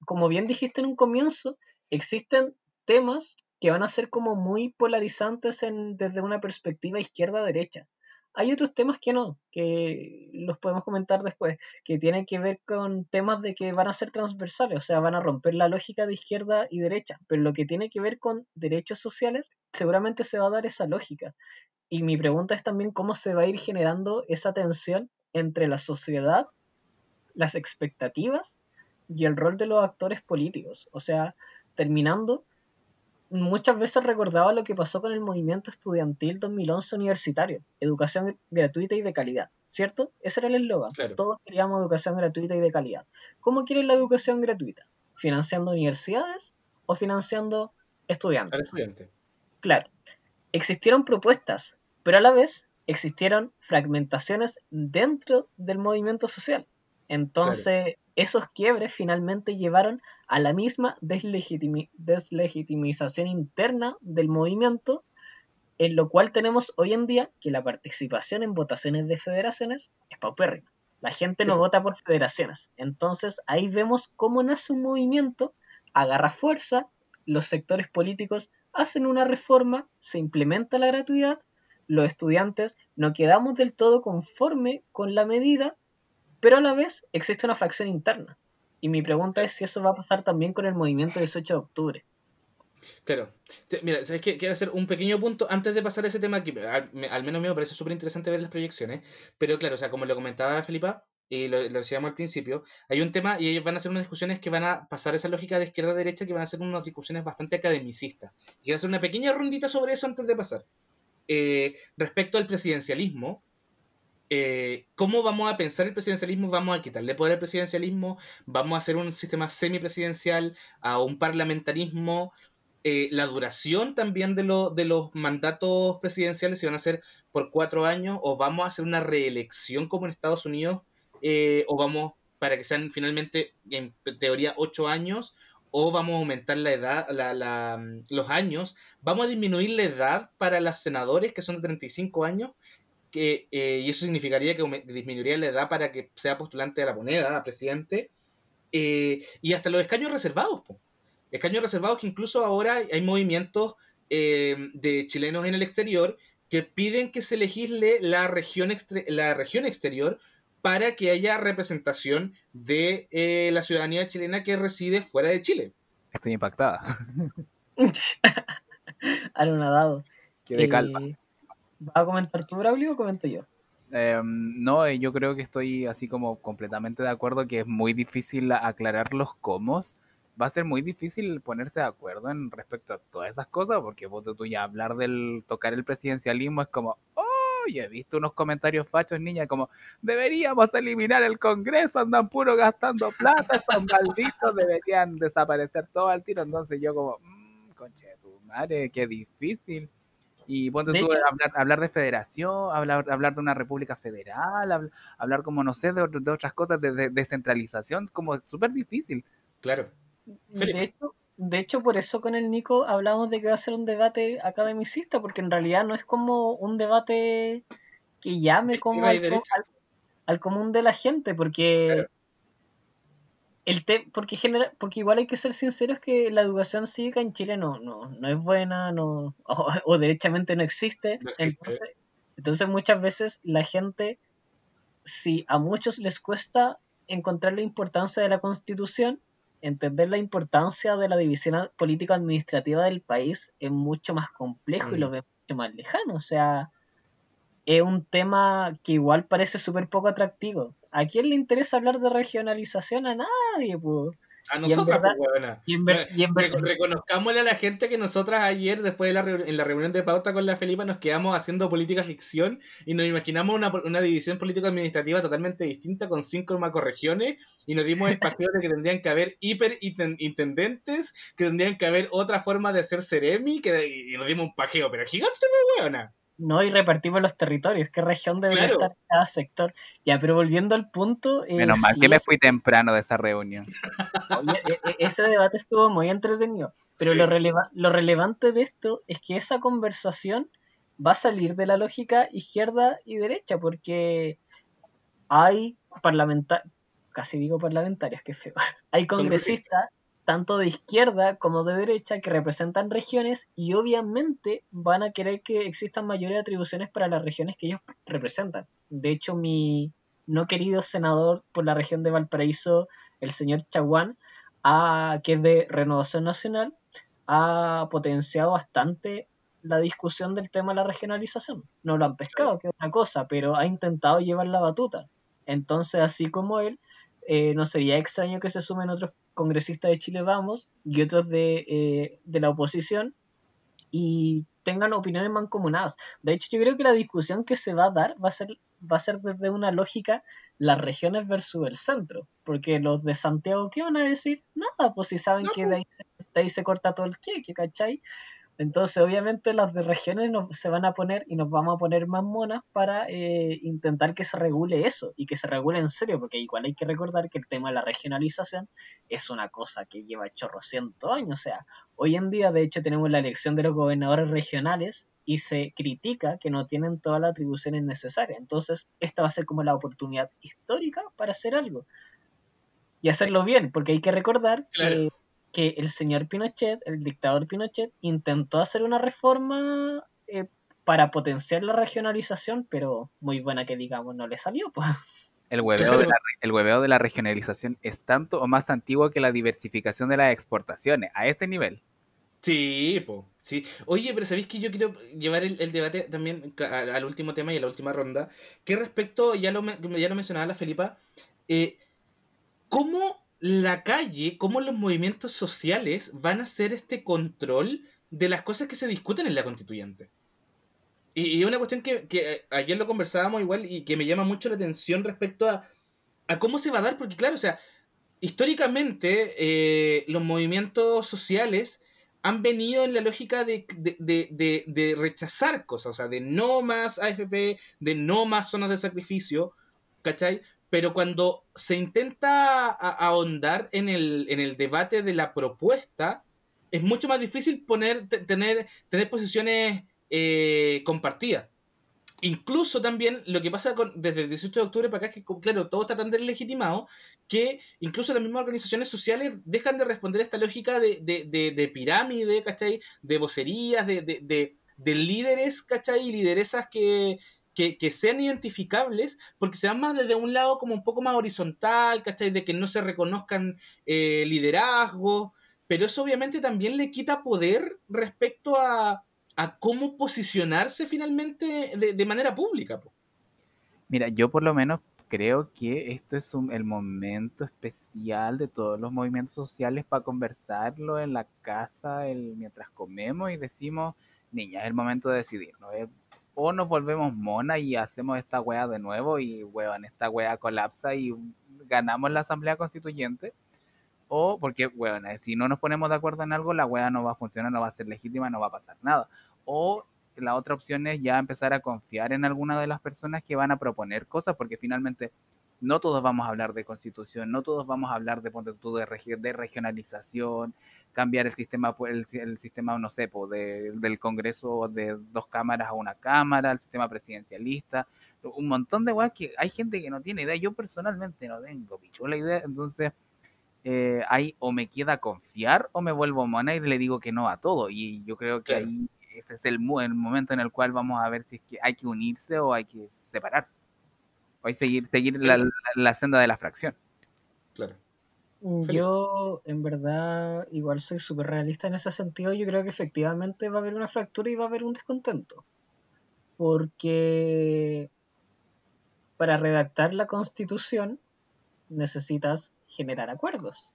como bien dijiste en un comienzo, existen temas que van a ser como muy polarizantes desde una perspectiva izquierda-derecha. Hay otros temas que no, que los podemos comentar después, que tienen que ver con temas de que van a ser transversales, o sea, van a romper la lógica de izquierda y derecha, pero lo que tiene que ver con derechos sociales, seguramente se va a dar esa lógica. Y mi pregunta es también cómo se va a ir generando esa tensión entre la sociedad, las expectativas y el rol de los actores políticos. O sea, terminando, muchas veces recordaba lo que pasó con el movimiento estudiantil 2011 universitario, educación gratuita y de calidad, ¿cierto? Ese era el eslogan. Todos queríamos educación gratuita y de calidad. ¿Cómo quieren la educación gratuita? ¿Financiando universidades o financiando estudiantes? estudiante. Claro. Existieron propuestas, pero a la vez existieron fragmentaciones dentro del movimiento social. Entonces, esos quiebres finalmente llevaron a la misma deslegitimización interna del movimiento, en lo cual tenemos hoy en día que la participación en votaciones de federaciones es paupérrima. La gente no Sí. vota por federaciones. Entonces ahí vemos cómo nace un movimiento, agarra fuerza, los sectores políticos hacen una reforma, se implementa la gratuidad, los estudiantes no quedamos del todo conforme con la medida, pero a la vez existe una fracción interna. Y mi pregunta es si eso va a pasar también con el movimiento 18 de octubre. Claro. Mira, ¿sabes qué? Quiero hacer un pequeño punto antes de pasar a ese tema que al, al menos a mí me parece súper interesante ver las proyecciones. Pero claro, o sea, como lo comentaba Felipa y lo, lo decíamos al principio, hay un tema y ellos van a hacer unas discusiones que van a pasar esa lógica de izquierda a derecha que van a ser unas discusiones bastante academicistas. Y quiero hacer una pequeña rondita sobre eso antes de pasar. Eh, respecto al presidencialismo, eh, ¿cómo vamos a pensar el presidencialismo? ¿Vamos a quitarle poder al presidencialismo? ¿Vamos a hacer un sistema semipresidencial, a un parlamentarismo? Eh, la duración también de, lo- de los mandatos presidenciales, si van a ser por cuatro años, o vamos a hacer una reelección como en Estados Unidos, eh, o vamos para que sean finalmente, en teoría, ocho años, o vamos a aumentar la edad, la- los años, vamos a disminuir la edad para los senadores que son de 35 años, que, eh, y eso significaría que disminuiría la edad para que sea postulante a la moneda, a presidente, eh, y hasta los escaños reservados. po. Escaños reservados que incluso ahora hay movimientos eh, de chilenos en el exterior que piden que se legisle la región, extre- la región exterior para que haya representación de eh, la ciudadanía chilena que reside fuera de Chile. Estoy impactada. Anonadado. Quedé calma. ¿Vas a comentar tú, Braulio, o comento yo? Eh, no, yo creo que estoy así como completamente de acuerdo que es muy difícil aclarar los cómo. Va a ser muy difícil ponerse de acuerdo en respecto a todas esas cosas, porque vos tú ya hablar del tocar el presidencialismo es como, oh, yo he visto unos comentarios fachos, niña, como, deberíamos eliminar el Congreso, andan puro gastando plata, son malditos, deberían desaparecer todo al tiro. Entonces yo como, mmm, conche tu madre, qué difícil. Y ponte tú hecho- hablar, hablar de federación, hablar, hablar de una república federal, habl- hablar como, no sé, de, de otras cosas, de, de descentralización, como súper difícil. Claro. De hecho, de hecho, por eso con el Nico hablamos de que va a ser un debate academicista, porque en realidad no es como un debate que llame como al, al- al común de la gente, porque Claro. El te, porque genera, porque igual hay que ser sinceros que la educación cívica en Chile no, no, no es buena, no, o, o derechamente no existe. No existe. Entonces, entonces muchas veces la gente, si a muchos les cuesta encontrar la importancia de la constitución, entender la importancia de la división a- político-administrativa del país es mucho más complejo y Mm. lo ve mucho más lejano. O sea, es un tema que igual parece súper poco atractivo. ¿A quién le interesa hablar de regionalización? A nadie, pues. A nosotras, pues, reconozcámosle a la gente que nosotras ayer, después de la en la reunión de pauta con la Felipa, nos quedamos haciendo política ficción y nos imaginamos una, una división político-administrativa totalmente distinta con cinco macroregiones y nos dimos el paseo de que tendrían que haber hiperintendentes, que tendrían que haber otra forma de hacer seremi, que, y nos dimos un pajeo, pero gigante, pues, huevona. No, y repartimos los territorios, qué región debería Claro. estar cada sector. Ya, pero volviendo al punto. eh, Menos mal sí, que me fui temprano de esa reunión. oye, e- e- ese debate estuvo muy entretenido. Pero Sí. lo, releva- lo relevante de esto es que esa conversación va a salir de la lógica izquierda y derecha, porque hay parlamentarios, casi digo parlamentarios, que feo. Hay congresistas, tanto de izquierda como de derecha, que representan regiones y obviamente van a querer que existan mayores atribuciones para las regiones que ellos representan. De hecho, mi no querido senador por la región de Valparaíso, el señor Chaguán, ha- que es de Renovación Nacional, ha potenciado bastante la discusión del tema de la regionalización. No lo han pescado, que es una cosa, pero ha intentado llevar la batuta. Entonces, así como él, eh, no sería extraño que se sumen otros congresistas de Chile Vamos y otros de, eh, de la oposición y tengan opiniones mancomunadas. De hecho, yo creo que la discusión que se va a dar va a ser, va a ser desde una lógica las regiones versus el centro. Porque los de Santiago, ¿qué van a decir? Nada, pues si saben No, que de ahí, se, de ahí se corta todo el queque, ¿cachai? Entonces, obviamente, las de regiones nos, se van a poner y nos vamos a poner más monas para eh, intentar que se regule eso y que se regule en serio, porque igual hay que recordar que el tema de la regionalización es una cosa que lleva chorrocientos años. O sea, Hoy en día, de hecho, tenemos la elección de los gobernadores regionales y se critica que no tienen todas las atribuciones necesarias. Entonces, esta va a ser como la oportunidad histórica para hacer algo y hacerlo bien, porque hay que recordar que, que, el señor Pinochet, el dictador Pinochet, intentó hacer una reforma eh, para potenciar la regionalización, pero muy buena que digamos no le salió. Pues. El hueveo, de la, el hueveo de la regionalización es tanto o más antiguo que la diversificación de las exportaciones, a ese nivel. Sí, po, sí. Oye, pero ¿sabéis que yo quiero llevar el, debate también al, último tema y a la última ronda? Que respecto, ya lo, ya lo mencionaba la Felipa, eh, ¿cómo la calle, cómo los movimientos sociales van a hacer este control de las cosas que se discuten en la constituyente? Y, una cuestión que, que, ayer lo conversábamos igual y que me llama mucho la atención respecto a, cómo se va a dar, porque claro, o sea, históricamente eh, los movimientos sociales han venido en la lógica de, de, rechazar cosas, o sea, de no más AFP, de no más zonas de sacrificio, ¿cachai? Pero cuando se intenta ahondar en el, en el debate de la propuesta, es mucho más difícil poner, tener, tener posiciones eh, compartidas. Incluso también lo que pasa con, desde el 18 de octubre para acá es que, claro, todo está tan deslegitimado que incluso las mismas organizaciones sociales dejan de responder a esta lógica de, de, de, pirámide, ¿cachai? De vocerías, de, de, líderes, ¿cachai? Lideresas que, que, sean identificables, porque se van más desde un lado como un poco más horizontal, ¿cachai? De que no se reconozcan eh, liderazgos, pero eso obviamente también le quita poder respecto a, a cómo posicionarse finalmente de, manera pública. Mira, yo por lo menos creo que esto es el momento especial de todos los movimientos sociales para conversarlo en la casa el, mientras comemos y decimos, niña, es el momento de decidir, ¿no? O nos volvemos mona y hacemos esta wea de nuevo y, weón, esta wea colapsa y ganamos la asamblea constituyente, o porque, weón, si no nos ponemos de acuerdo en algo, la wea no va a funcionar, no va a ser legítima, no va a pasar nada. O la otra opción es ya empezar a confiar en alguna de las personas que van a proponer cosas, porque finalmente no todos vamos a hablar de constitución, no todos vamos a hablar de, de, de regionalización, cambiar el sistema, el, el sistema no sé, del Congreso de dos cámaras a una cámara, el sistema presidencialista, un montón de cosas que hay gente que no tiene idea. Yo personalmente no tengo picho la idea, entonces eh, ahí o me queda confiar o me vuelvo mona y le digo que no a todo. Y yo creo que ahí ese es el, el, momento en el cual vamos a ver si es que hay que unirse o hay que separarse. O hay que seguir, seguir la, la, senda de la fracción. Mm, yo, en verdad, igual soy súper realista en ese sentido. Yo creo que efectivamente va a haber una fractura y va a haber un descontento. Porque para redactar la constitución necesitas generar acuerdos.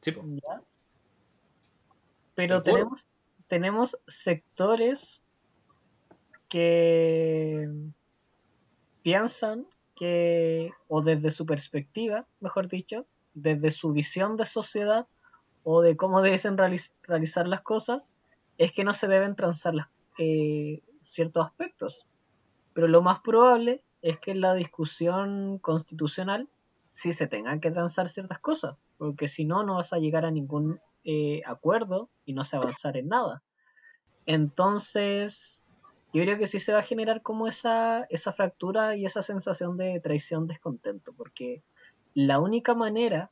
Sí, Pero tenemos, tenemos sectores que piensan que, o desde su perspectiva, mejor dicho, desde su visión de sociedad o de cómo deben realizar las cosas, es que no se deben transar eh, ciertos aspectos. Pero lo más probable es que en la discusión constitucional sí se tengan que transar ciertas cosas, porque si no, no vas a llegar a ningún eh, acuerdo y no se avanzar en nada. Entonces, yo creo que sí se va a generar como esa, esa fractura y esa sensación de traición, descontento, porque la única manera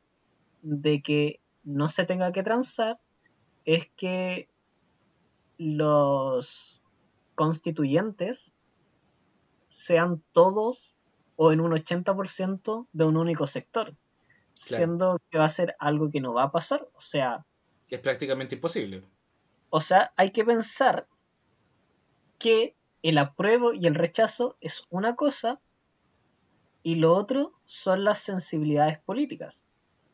de que no se tenga que transar es que los constituyentes sean todos o en un 80% de un único sector, siendo que va a ser algo que no va a pasar, o sea... Es prácticamente imposible. O sea, hay que pensar que el apruebo y el rechazo es una cosa y lo otro son las sensibilidades políticas.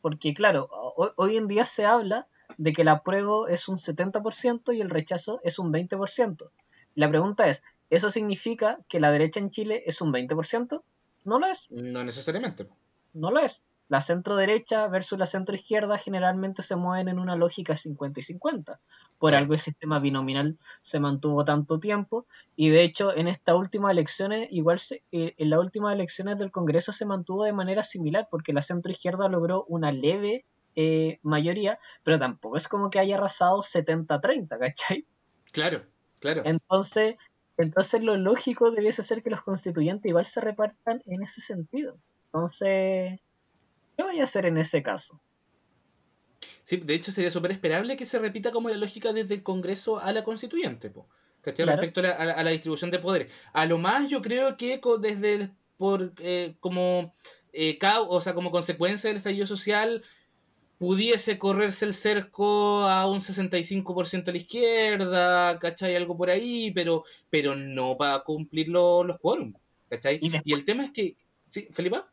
Porque claro, hoy, en día se habla de que el apruebo es un 70% y el rechazo es un 20%. La pregunta es, ¿eso significa que la derecha en Chile es un 20%? No lo es. No necesariamente. No lo es. La centro derecha versus la centro izquierda generalmente se mueven en una lógica 50 y 50. Por algo el sistema binominal se mantuvo tanto tiempo y de hecho en estas últimas elecciones, igual eh, en las últimas elecciones del Congreso se mantuvo de manera similar porque la centro izquierda logró una leve eh, mayoría, pero tampoco es como que haya arrasado 70-30, ¿cachai? Claro, claro. Entonces, entonces lo lógico debiese ser que los constituyentes igual se repartan en ese sentido. Entonces, ¿qué voy a hacer en ese caso? Sí, de hecho sería súper esperable que se repita como la lógica desde el Congreso a la constituyente, po. Claro. Respecto a la, a la- distribución de poderes. A lo más yo creo que desde el- por eh, como eh, o sea, como consecuencia del estallido social pudiese correrse el cerco a un 65% a la izquierda, ¿cachai? Algo por ahí, pero, pero no para cumplir lo- los quórum, ¿cachai? Y Y el tema es que... ¿Sí, Felipa?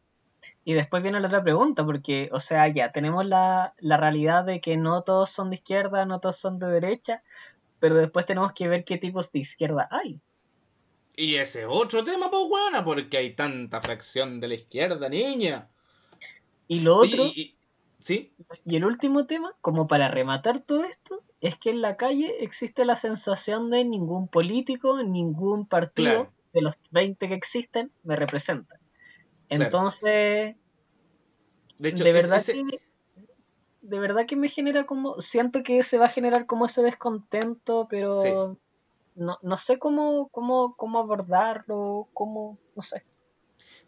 Y después viene la otra pregunta, porque, o sea, ya tenemos la, la realidad de que no todos son de izquierda, no todos son de derecha, pero después tenemos que ver qué tipos de izquierda hay. Y ese es otro tema, pues, buena, porque hay tanta fracción de la izquierda, niña. Y lo otro, y- y- ¿Sí? y el último tema, como para rematar todo esto, es que en la calle existe la sensación de ningún político, ningún partido Claro. de los 20 que existen me Claro. Entonces, De hecho, de es- verdad ese- que de verdad que me genera como siento que se va a generar como ese descontento pero no, no sé cómo cómo cómo abordarlo cómo no sé.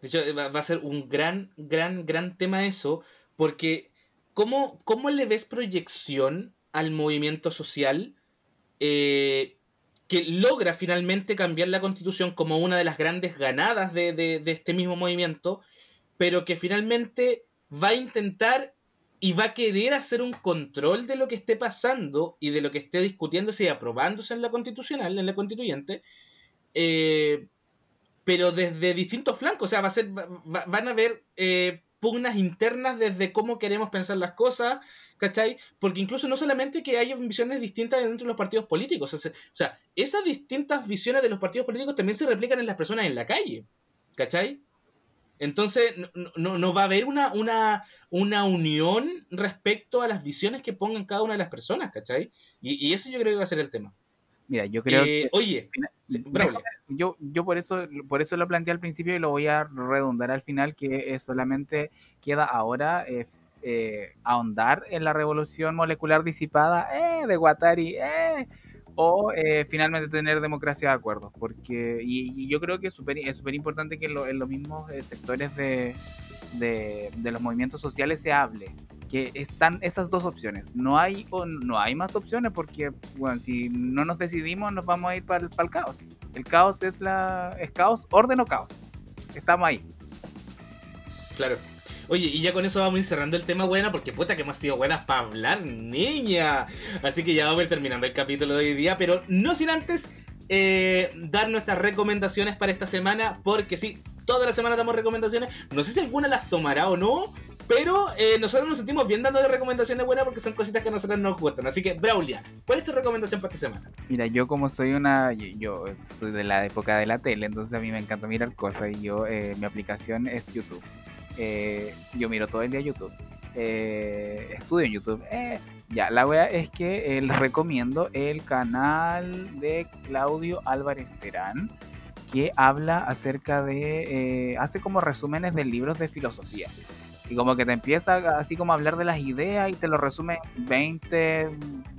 De hecho, va, va a ser un gran, gran, gran tema eso, porque ¿cómo, cómo le ves proyección al movimiento social eh, que logra finalmente cambiar la constitución como una de las grandes ganadas de, de- de este mismo movimiento, pero que finalmente va a intentar y va a querer hacer un control de lo que esté pasando y de lo que esté discutiéndose y aprobándose en la constitucional, en la constituyente, eh, pero desde distintos flancos, o sea, va a ser, va- va- van a haber eh, pugnas internas desde cómo queremos pensar las cosas, ¿cachai? Porque incluso no solamente que haya visiones distintas dentro de los partidos políticos, o sea, esas distintas visiones de los partidos políticos también se replican en las personas en la calle, ¿cachai? Entonces, no, no- va a haber una, una, una unión respecto a las visiones que pongan cada una de las personas, ¿cachai? Y, y eso yo creo que va a ser el tema. Mira, yo creo Eh, que oye, yo, yo por eso, por eso lo planteé al principio y lo voy a redundar al final, que solamente queda ahora eh, eh, ahondar en la revolución molecular disipada eh, de Guattari, eh, o eh, finalmente tener democracia de acuerdo. Porque, y, y yo creo que es súper es súper importante que en, lo- en los mismos sectores de, de, de los movimientos sociales se hable están esas dos opciones. No hay o no hay más opciones porque, bueno, si no nos decidimos nos vamos a ir para el, caos. El caos es la es caos, orden o caos. Estamos ahí. Claro. Oye, y ya con eso vamos a ir cerrando el tema buena, porque puta que hemos sido buenas para hablar, niña. Así que ya vamos a ir terminando el capítulo de hoy día, pero no sin antes eh, dar nuestras recomendaciones para esta semana, porque sí, toda la semana damos recomendaciones. No sé si alguna las tomará o no, pero eh, nosotros nos sentimos bien dando recomendaciones buenas porque son cositas que a nosotros nos gustan. Así que, Braulia, ¿cuál es tu recomendación para esta semana? Mira, yo como soy una, yo, soy de la época de la tele, entonces a mí me encanta mirar cosas y yo, eh, mi aplicación es YouTube. Eh, yo miro todo el día YouTube. Eh, estudio en YouTube. Eh, ya, la wea es que les recomiendo el canal de Claudio Álvarez Terán, que habla acerca de, hace como resúmenes de libros de filosofía. Y como que te empieza así como a hablar de las ideas y te lo resume en 20,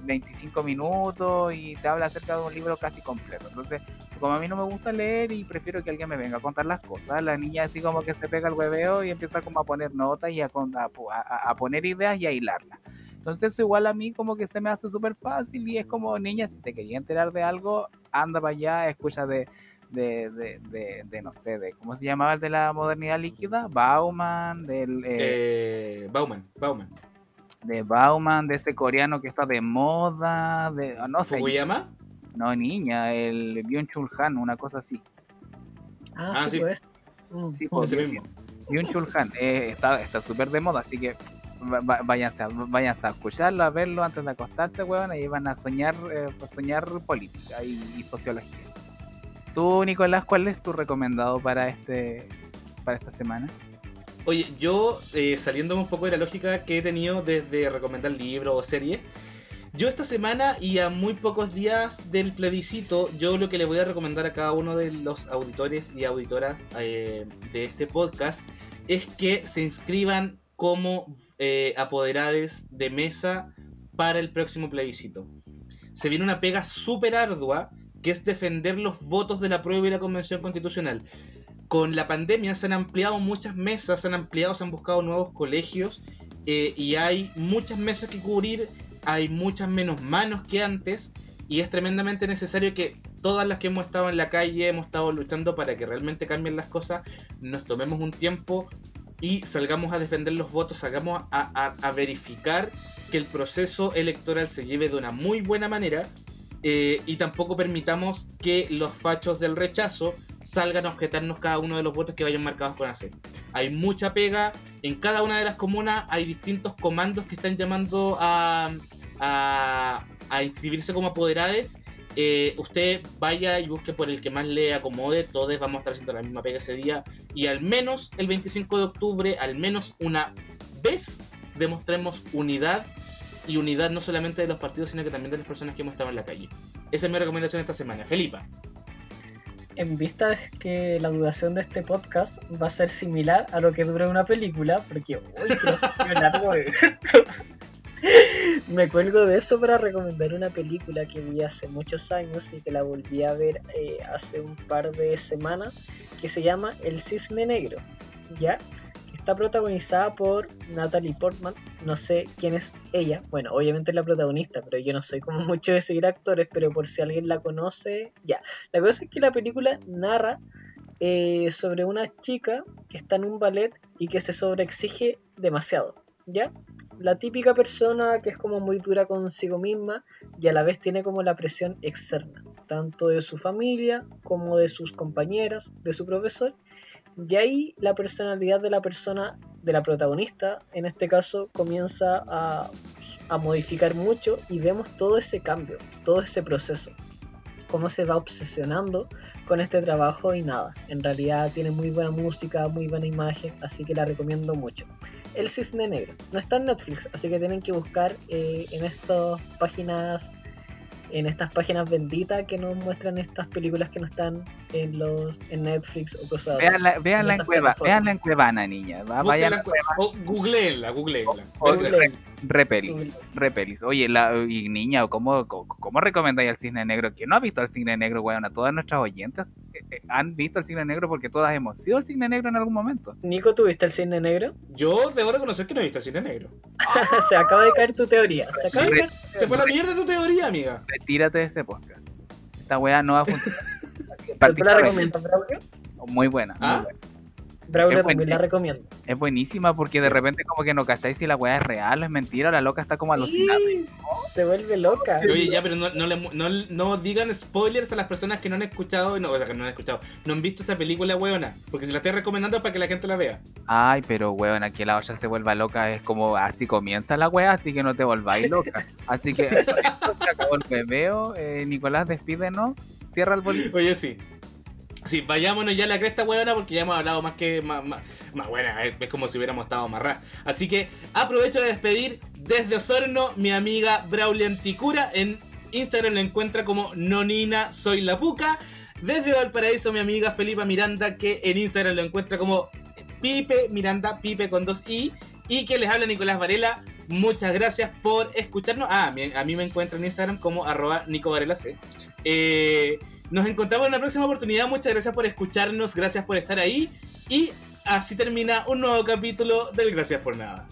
25 minutos y te habla acerca de un libro casi completo. Entonces, como a mí no me gusta leer y prefiero que alguien me venga a contar las cosas, la niña así como que se pega el hueveo y empieza como a poner notas y a, a- a poner ideas y a hilarlas. Entonces eso igual a mí como que se me hace súper fácil y es como, niña, si te quería enterar de algo, anda para allá, escucha de, de, de, de, de, no sé, de, ¿cómo se llamaba el de la modernidad líquida? Bauman, del... eh, Eh, Bauman, Bauman. de Bauman, de ese coreano que está de moda, de no sé, ¿Fukuyama? no niña, el Byung Chul Han, una cosa así. ah, Ah, sí, sí. pues. Sí, Ese pues, mismo. Byung Chul Han eh, está está súper de moda, así que váyanse, a, váyanse a escucharlo, a verlo antes de acostarse, weón, y van a soñar, eh, a soñar política y, y sociología. Tú, Nicolás, ¿cuál es tu recomendado para este para esta semana? Oye, yo eh, saliéndome un poco de la lógica que he tenido desde recomendar libros o series, yo esta semana y a muy pocos días del plebiscito, yo lo que le voy a recomendar a cada uno de los auditores y auditoras eh, de este podcast es que se inscriban como eh, apoderades de mesa para el próximo plebiscito. Se viene una pega súper ardua que es defender los votos de la prueba y la convención constitucional. Con la pandemia se han ampliado muchas mesas, se han ampliado, se han buscado nuevos colegios eh, y hay muchas mesas que cubrir, hay muchas menos manos que antes y es tremendamente necesario que todas las que hemos estado en la calle, hemos estado luchando para que realmente cambien las cosas, nos tomemos un tiempo y salgamos a defender los votos, salgamos a, verificar que el proceso electoral se lleve de una muy buena manera eh, y tampoco permitamos que los fachos del rechazo salgan a objetarnos cada uno de los votos que vayan marcados con hacer. Hay mucha pega, en cada una de las comunas hay distintos comandos que están llamando a, a inscribirse como apoderades, eh, usted vaya y busque por el que más le acomode, todos vamos a estar haciendo la misma pega ese día. Y al menos el 25 de octubre, al menos una vez, demostremos unidad y unidad no solamente de los partidos, sino que también de las personas que hemos estado en la calle. Esa es mi recomendación esta semana. Felipa. En vista de que la duración de este podcast va a ser similar a lo que dura una película, porque uy, que largo Me cuelgo de eso para recomendar una película que vi hace muchos años y que la volví a ver eh, hace un par de semanas, que se llama El Cisne Negro, ¿ya? Está protagonizada por Natalie Portman, no sé quién es ella, bueno, obviamente es la protagonista, pero yo no soy como mucho de seguir actores, pero por si alguien la conoce, ya. La cosa es que la película narra eh, sobre una chica que está en un ballet y que se sobreexige demasiado, ¿ya? la típica persona que es como muy dura consigo misma y a la vez tiene como la presión externa, tanto de su familia como de sus compañeras, de su profesor. Y ahí la personalidad de la persona, de la protagonista, en este caso, comienza a, a modificar mucho y vemos todo ese cambio, todo ese proceso, cómo se va obsesionando con este trabajo y nada, en realidad tiene muy buena música, muy buena imagen, así que la recomiendo mucho. El Cisne Negro. No está en Netflix, así que tienen que buscar eh, en estas páginas en estas páginas benditas que nos muestran estas películas que no están en los en Netflix o cosas así. Veanla, en cueva, veanla en Cuevana, niña. Va, vaya la cueva. O googleenla, googleenla. Repelis, repelis. Oye, la, y niña, ¿cómo, cómo, recomendáis el Cisne Negro? ¿Quién no ha visto el Cisne Negro, weón? A todas nuestras oyentes eh, eh, han visto el Cisne Negro porque todas hemos sido el Cisne Negro en algún momento. Nico, ¿tuviste el Cisne Negro? Yo debo reconocer que no he visto el Cisne Negro. se acaba de caer tu teoría. Se, se fue la mierda tu teoría, amiga. Retírate de este podcast. Esta weá no va a funcionar. ¿Tú la recomiendas, Muy buena. ¿Ah? Muy buena. Braulio también la recomiendo. Es buenísima porque de repente como que no calláis si la weá es real o es mentira, la loca está como alucinada. Se vuelve loca. Oye, ya, pero no, no, no, digan spoilers a las personas que no han escuchado, no, o sea, que no han escuchado, no han visto esa película, weona, porque se la estoy recomendando para que la gente la vea. Ay, pero weona, que la olla se vuelva loca es como así comienza la weá, así que no te volváis loca. Así que se acabó el bebeo, eh, Nicolás, despídenos, cierra el bolito. Oye, sí. Sí, vayámonos ya a la cresta, weona, porque ya hemos hablado más que. Más, más, buena, es, como si hubiéramos estado amarrados. Así que aprovecho de despedir desde Osorno mi amiga Brauli Anticura. En Instagram la encuentra como Nonina Soy la Puca. Desde Valparaíso, mi amiga Felipa Miranda, que en Instagram lo encuentra como Pipe Miranda, Pipe con dos I. Y que les habla Nicolás Varela. Muchas gracias por escucharnos. Ah, a mí me encuentran en Instagram como arroba Nico Varela C. Eh, nos encontramos en la próxima oportunidad. Muchas gracias por escucharnos, gracias por estar ahí. Y así termina un nuevo capítulo del Gracias por Nada.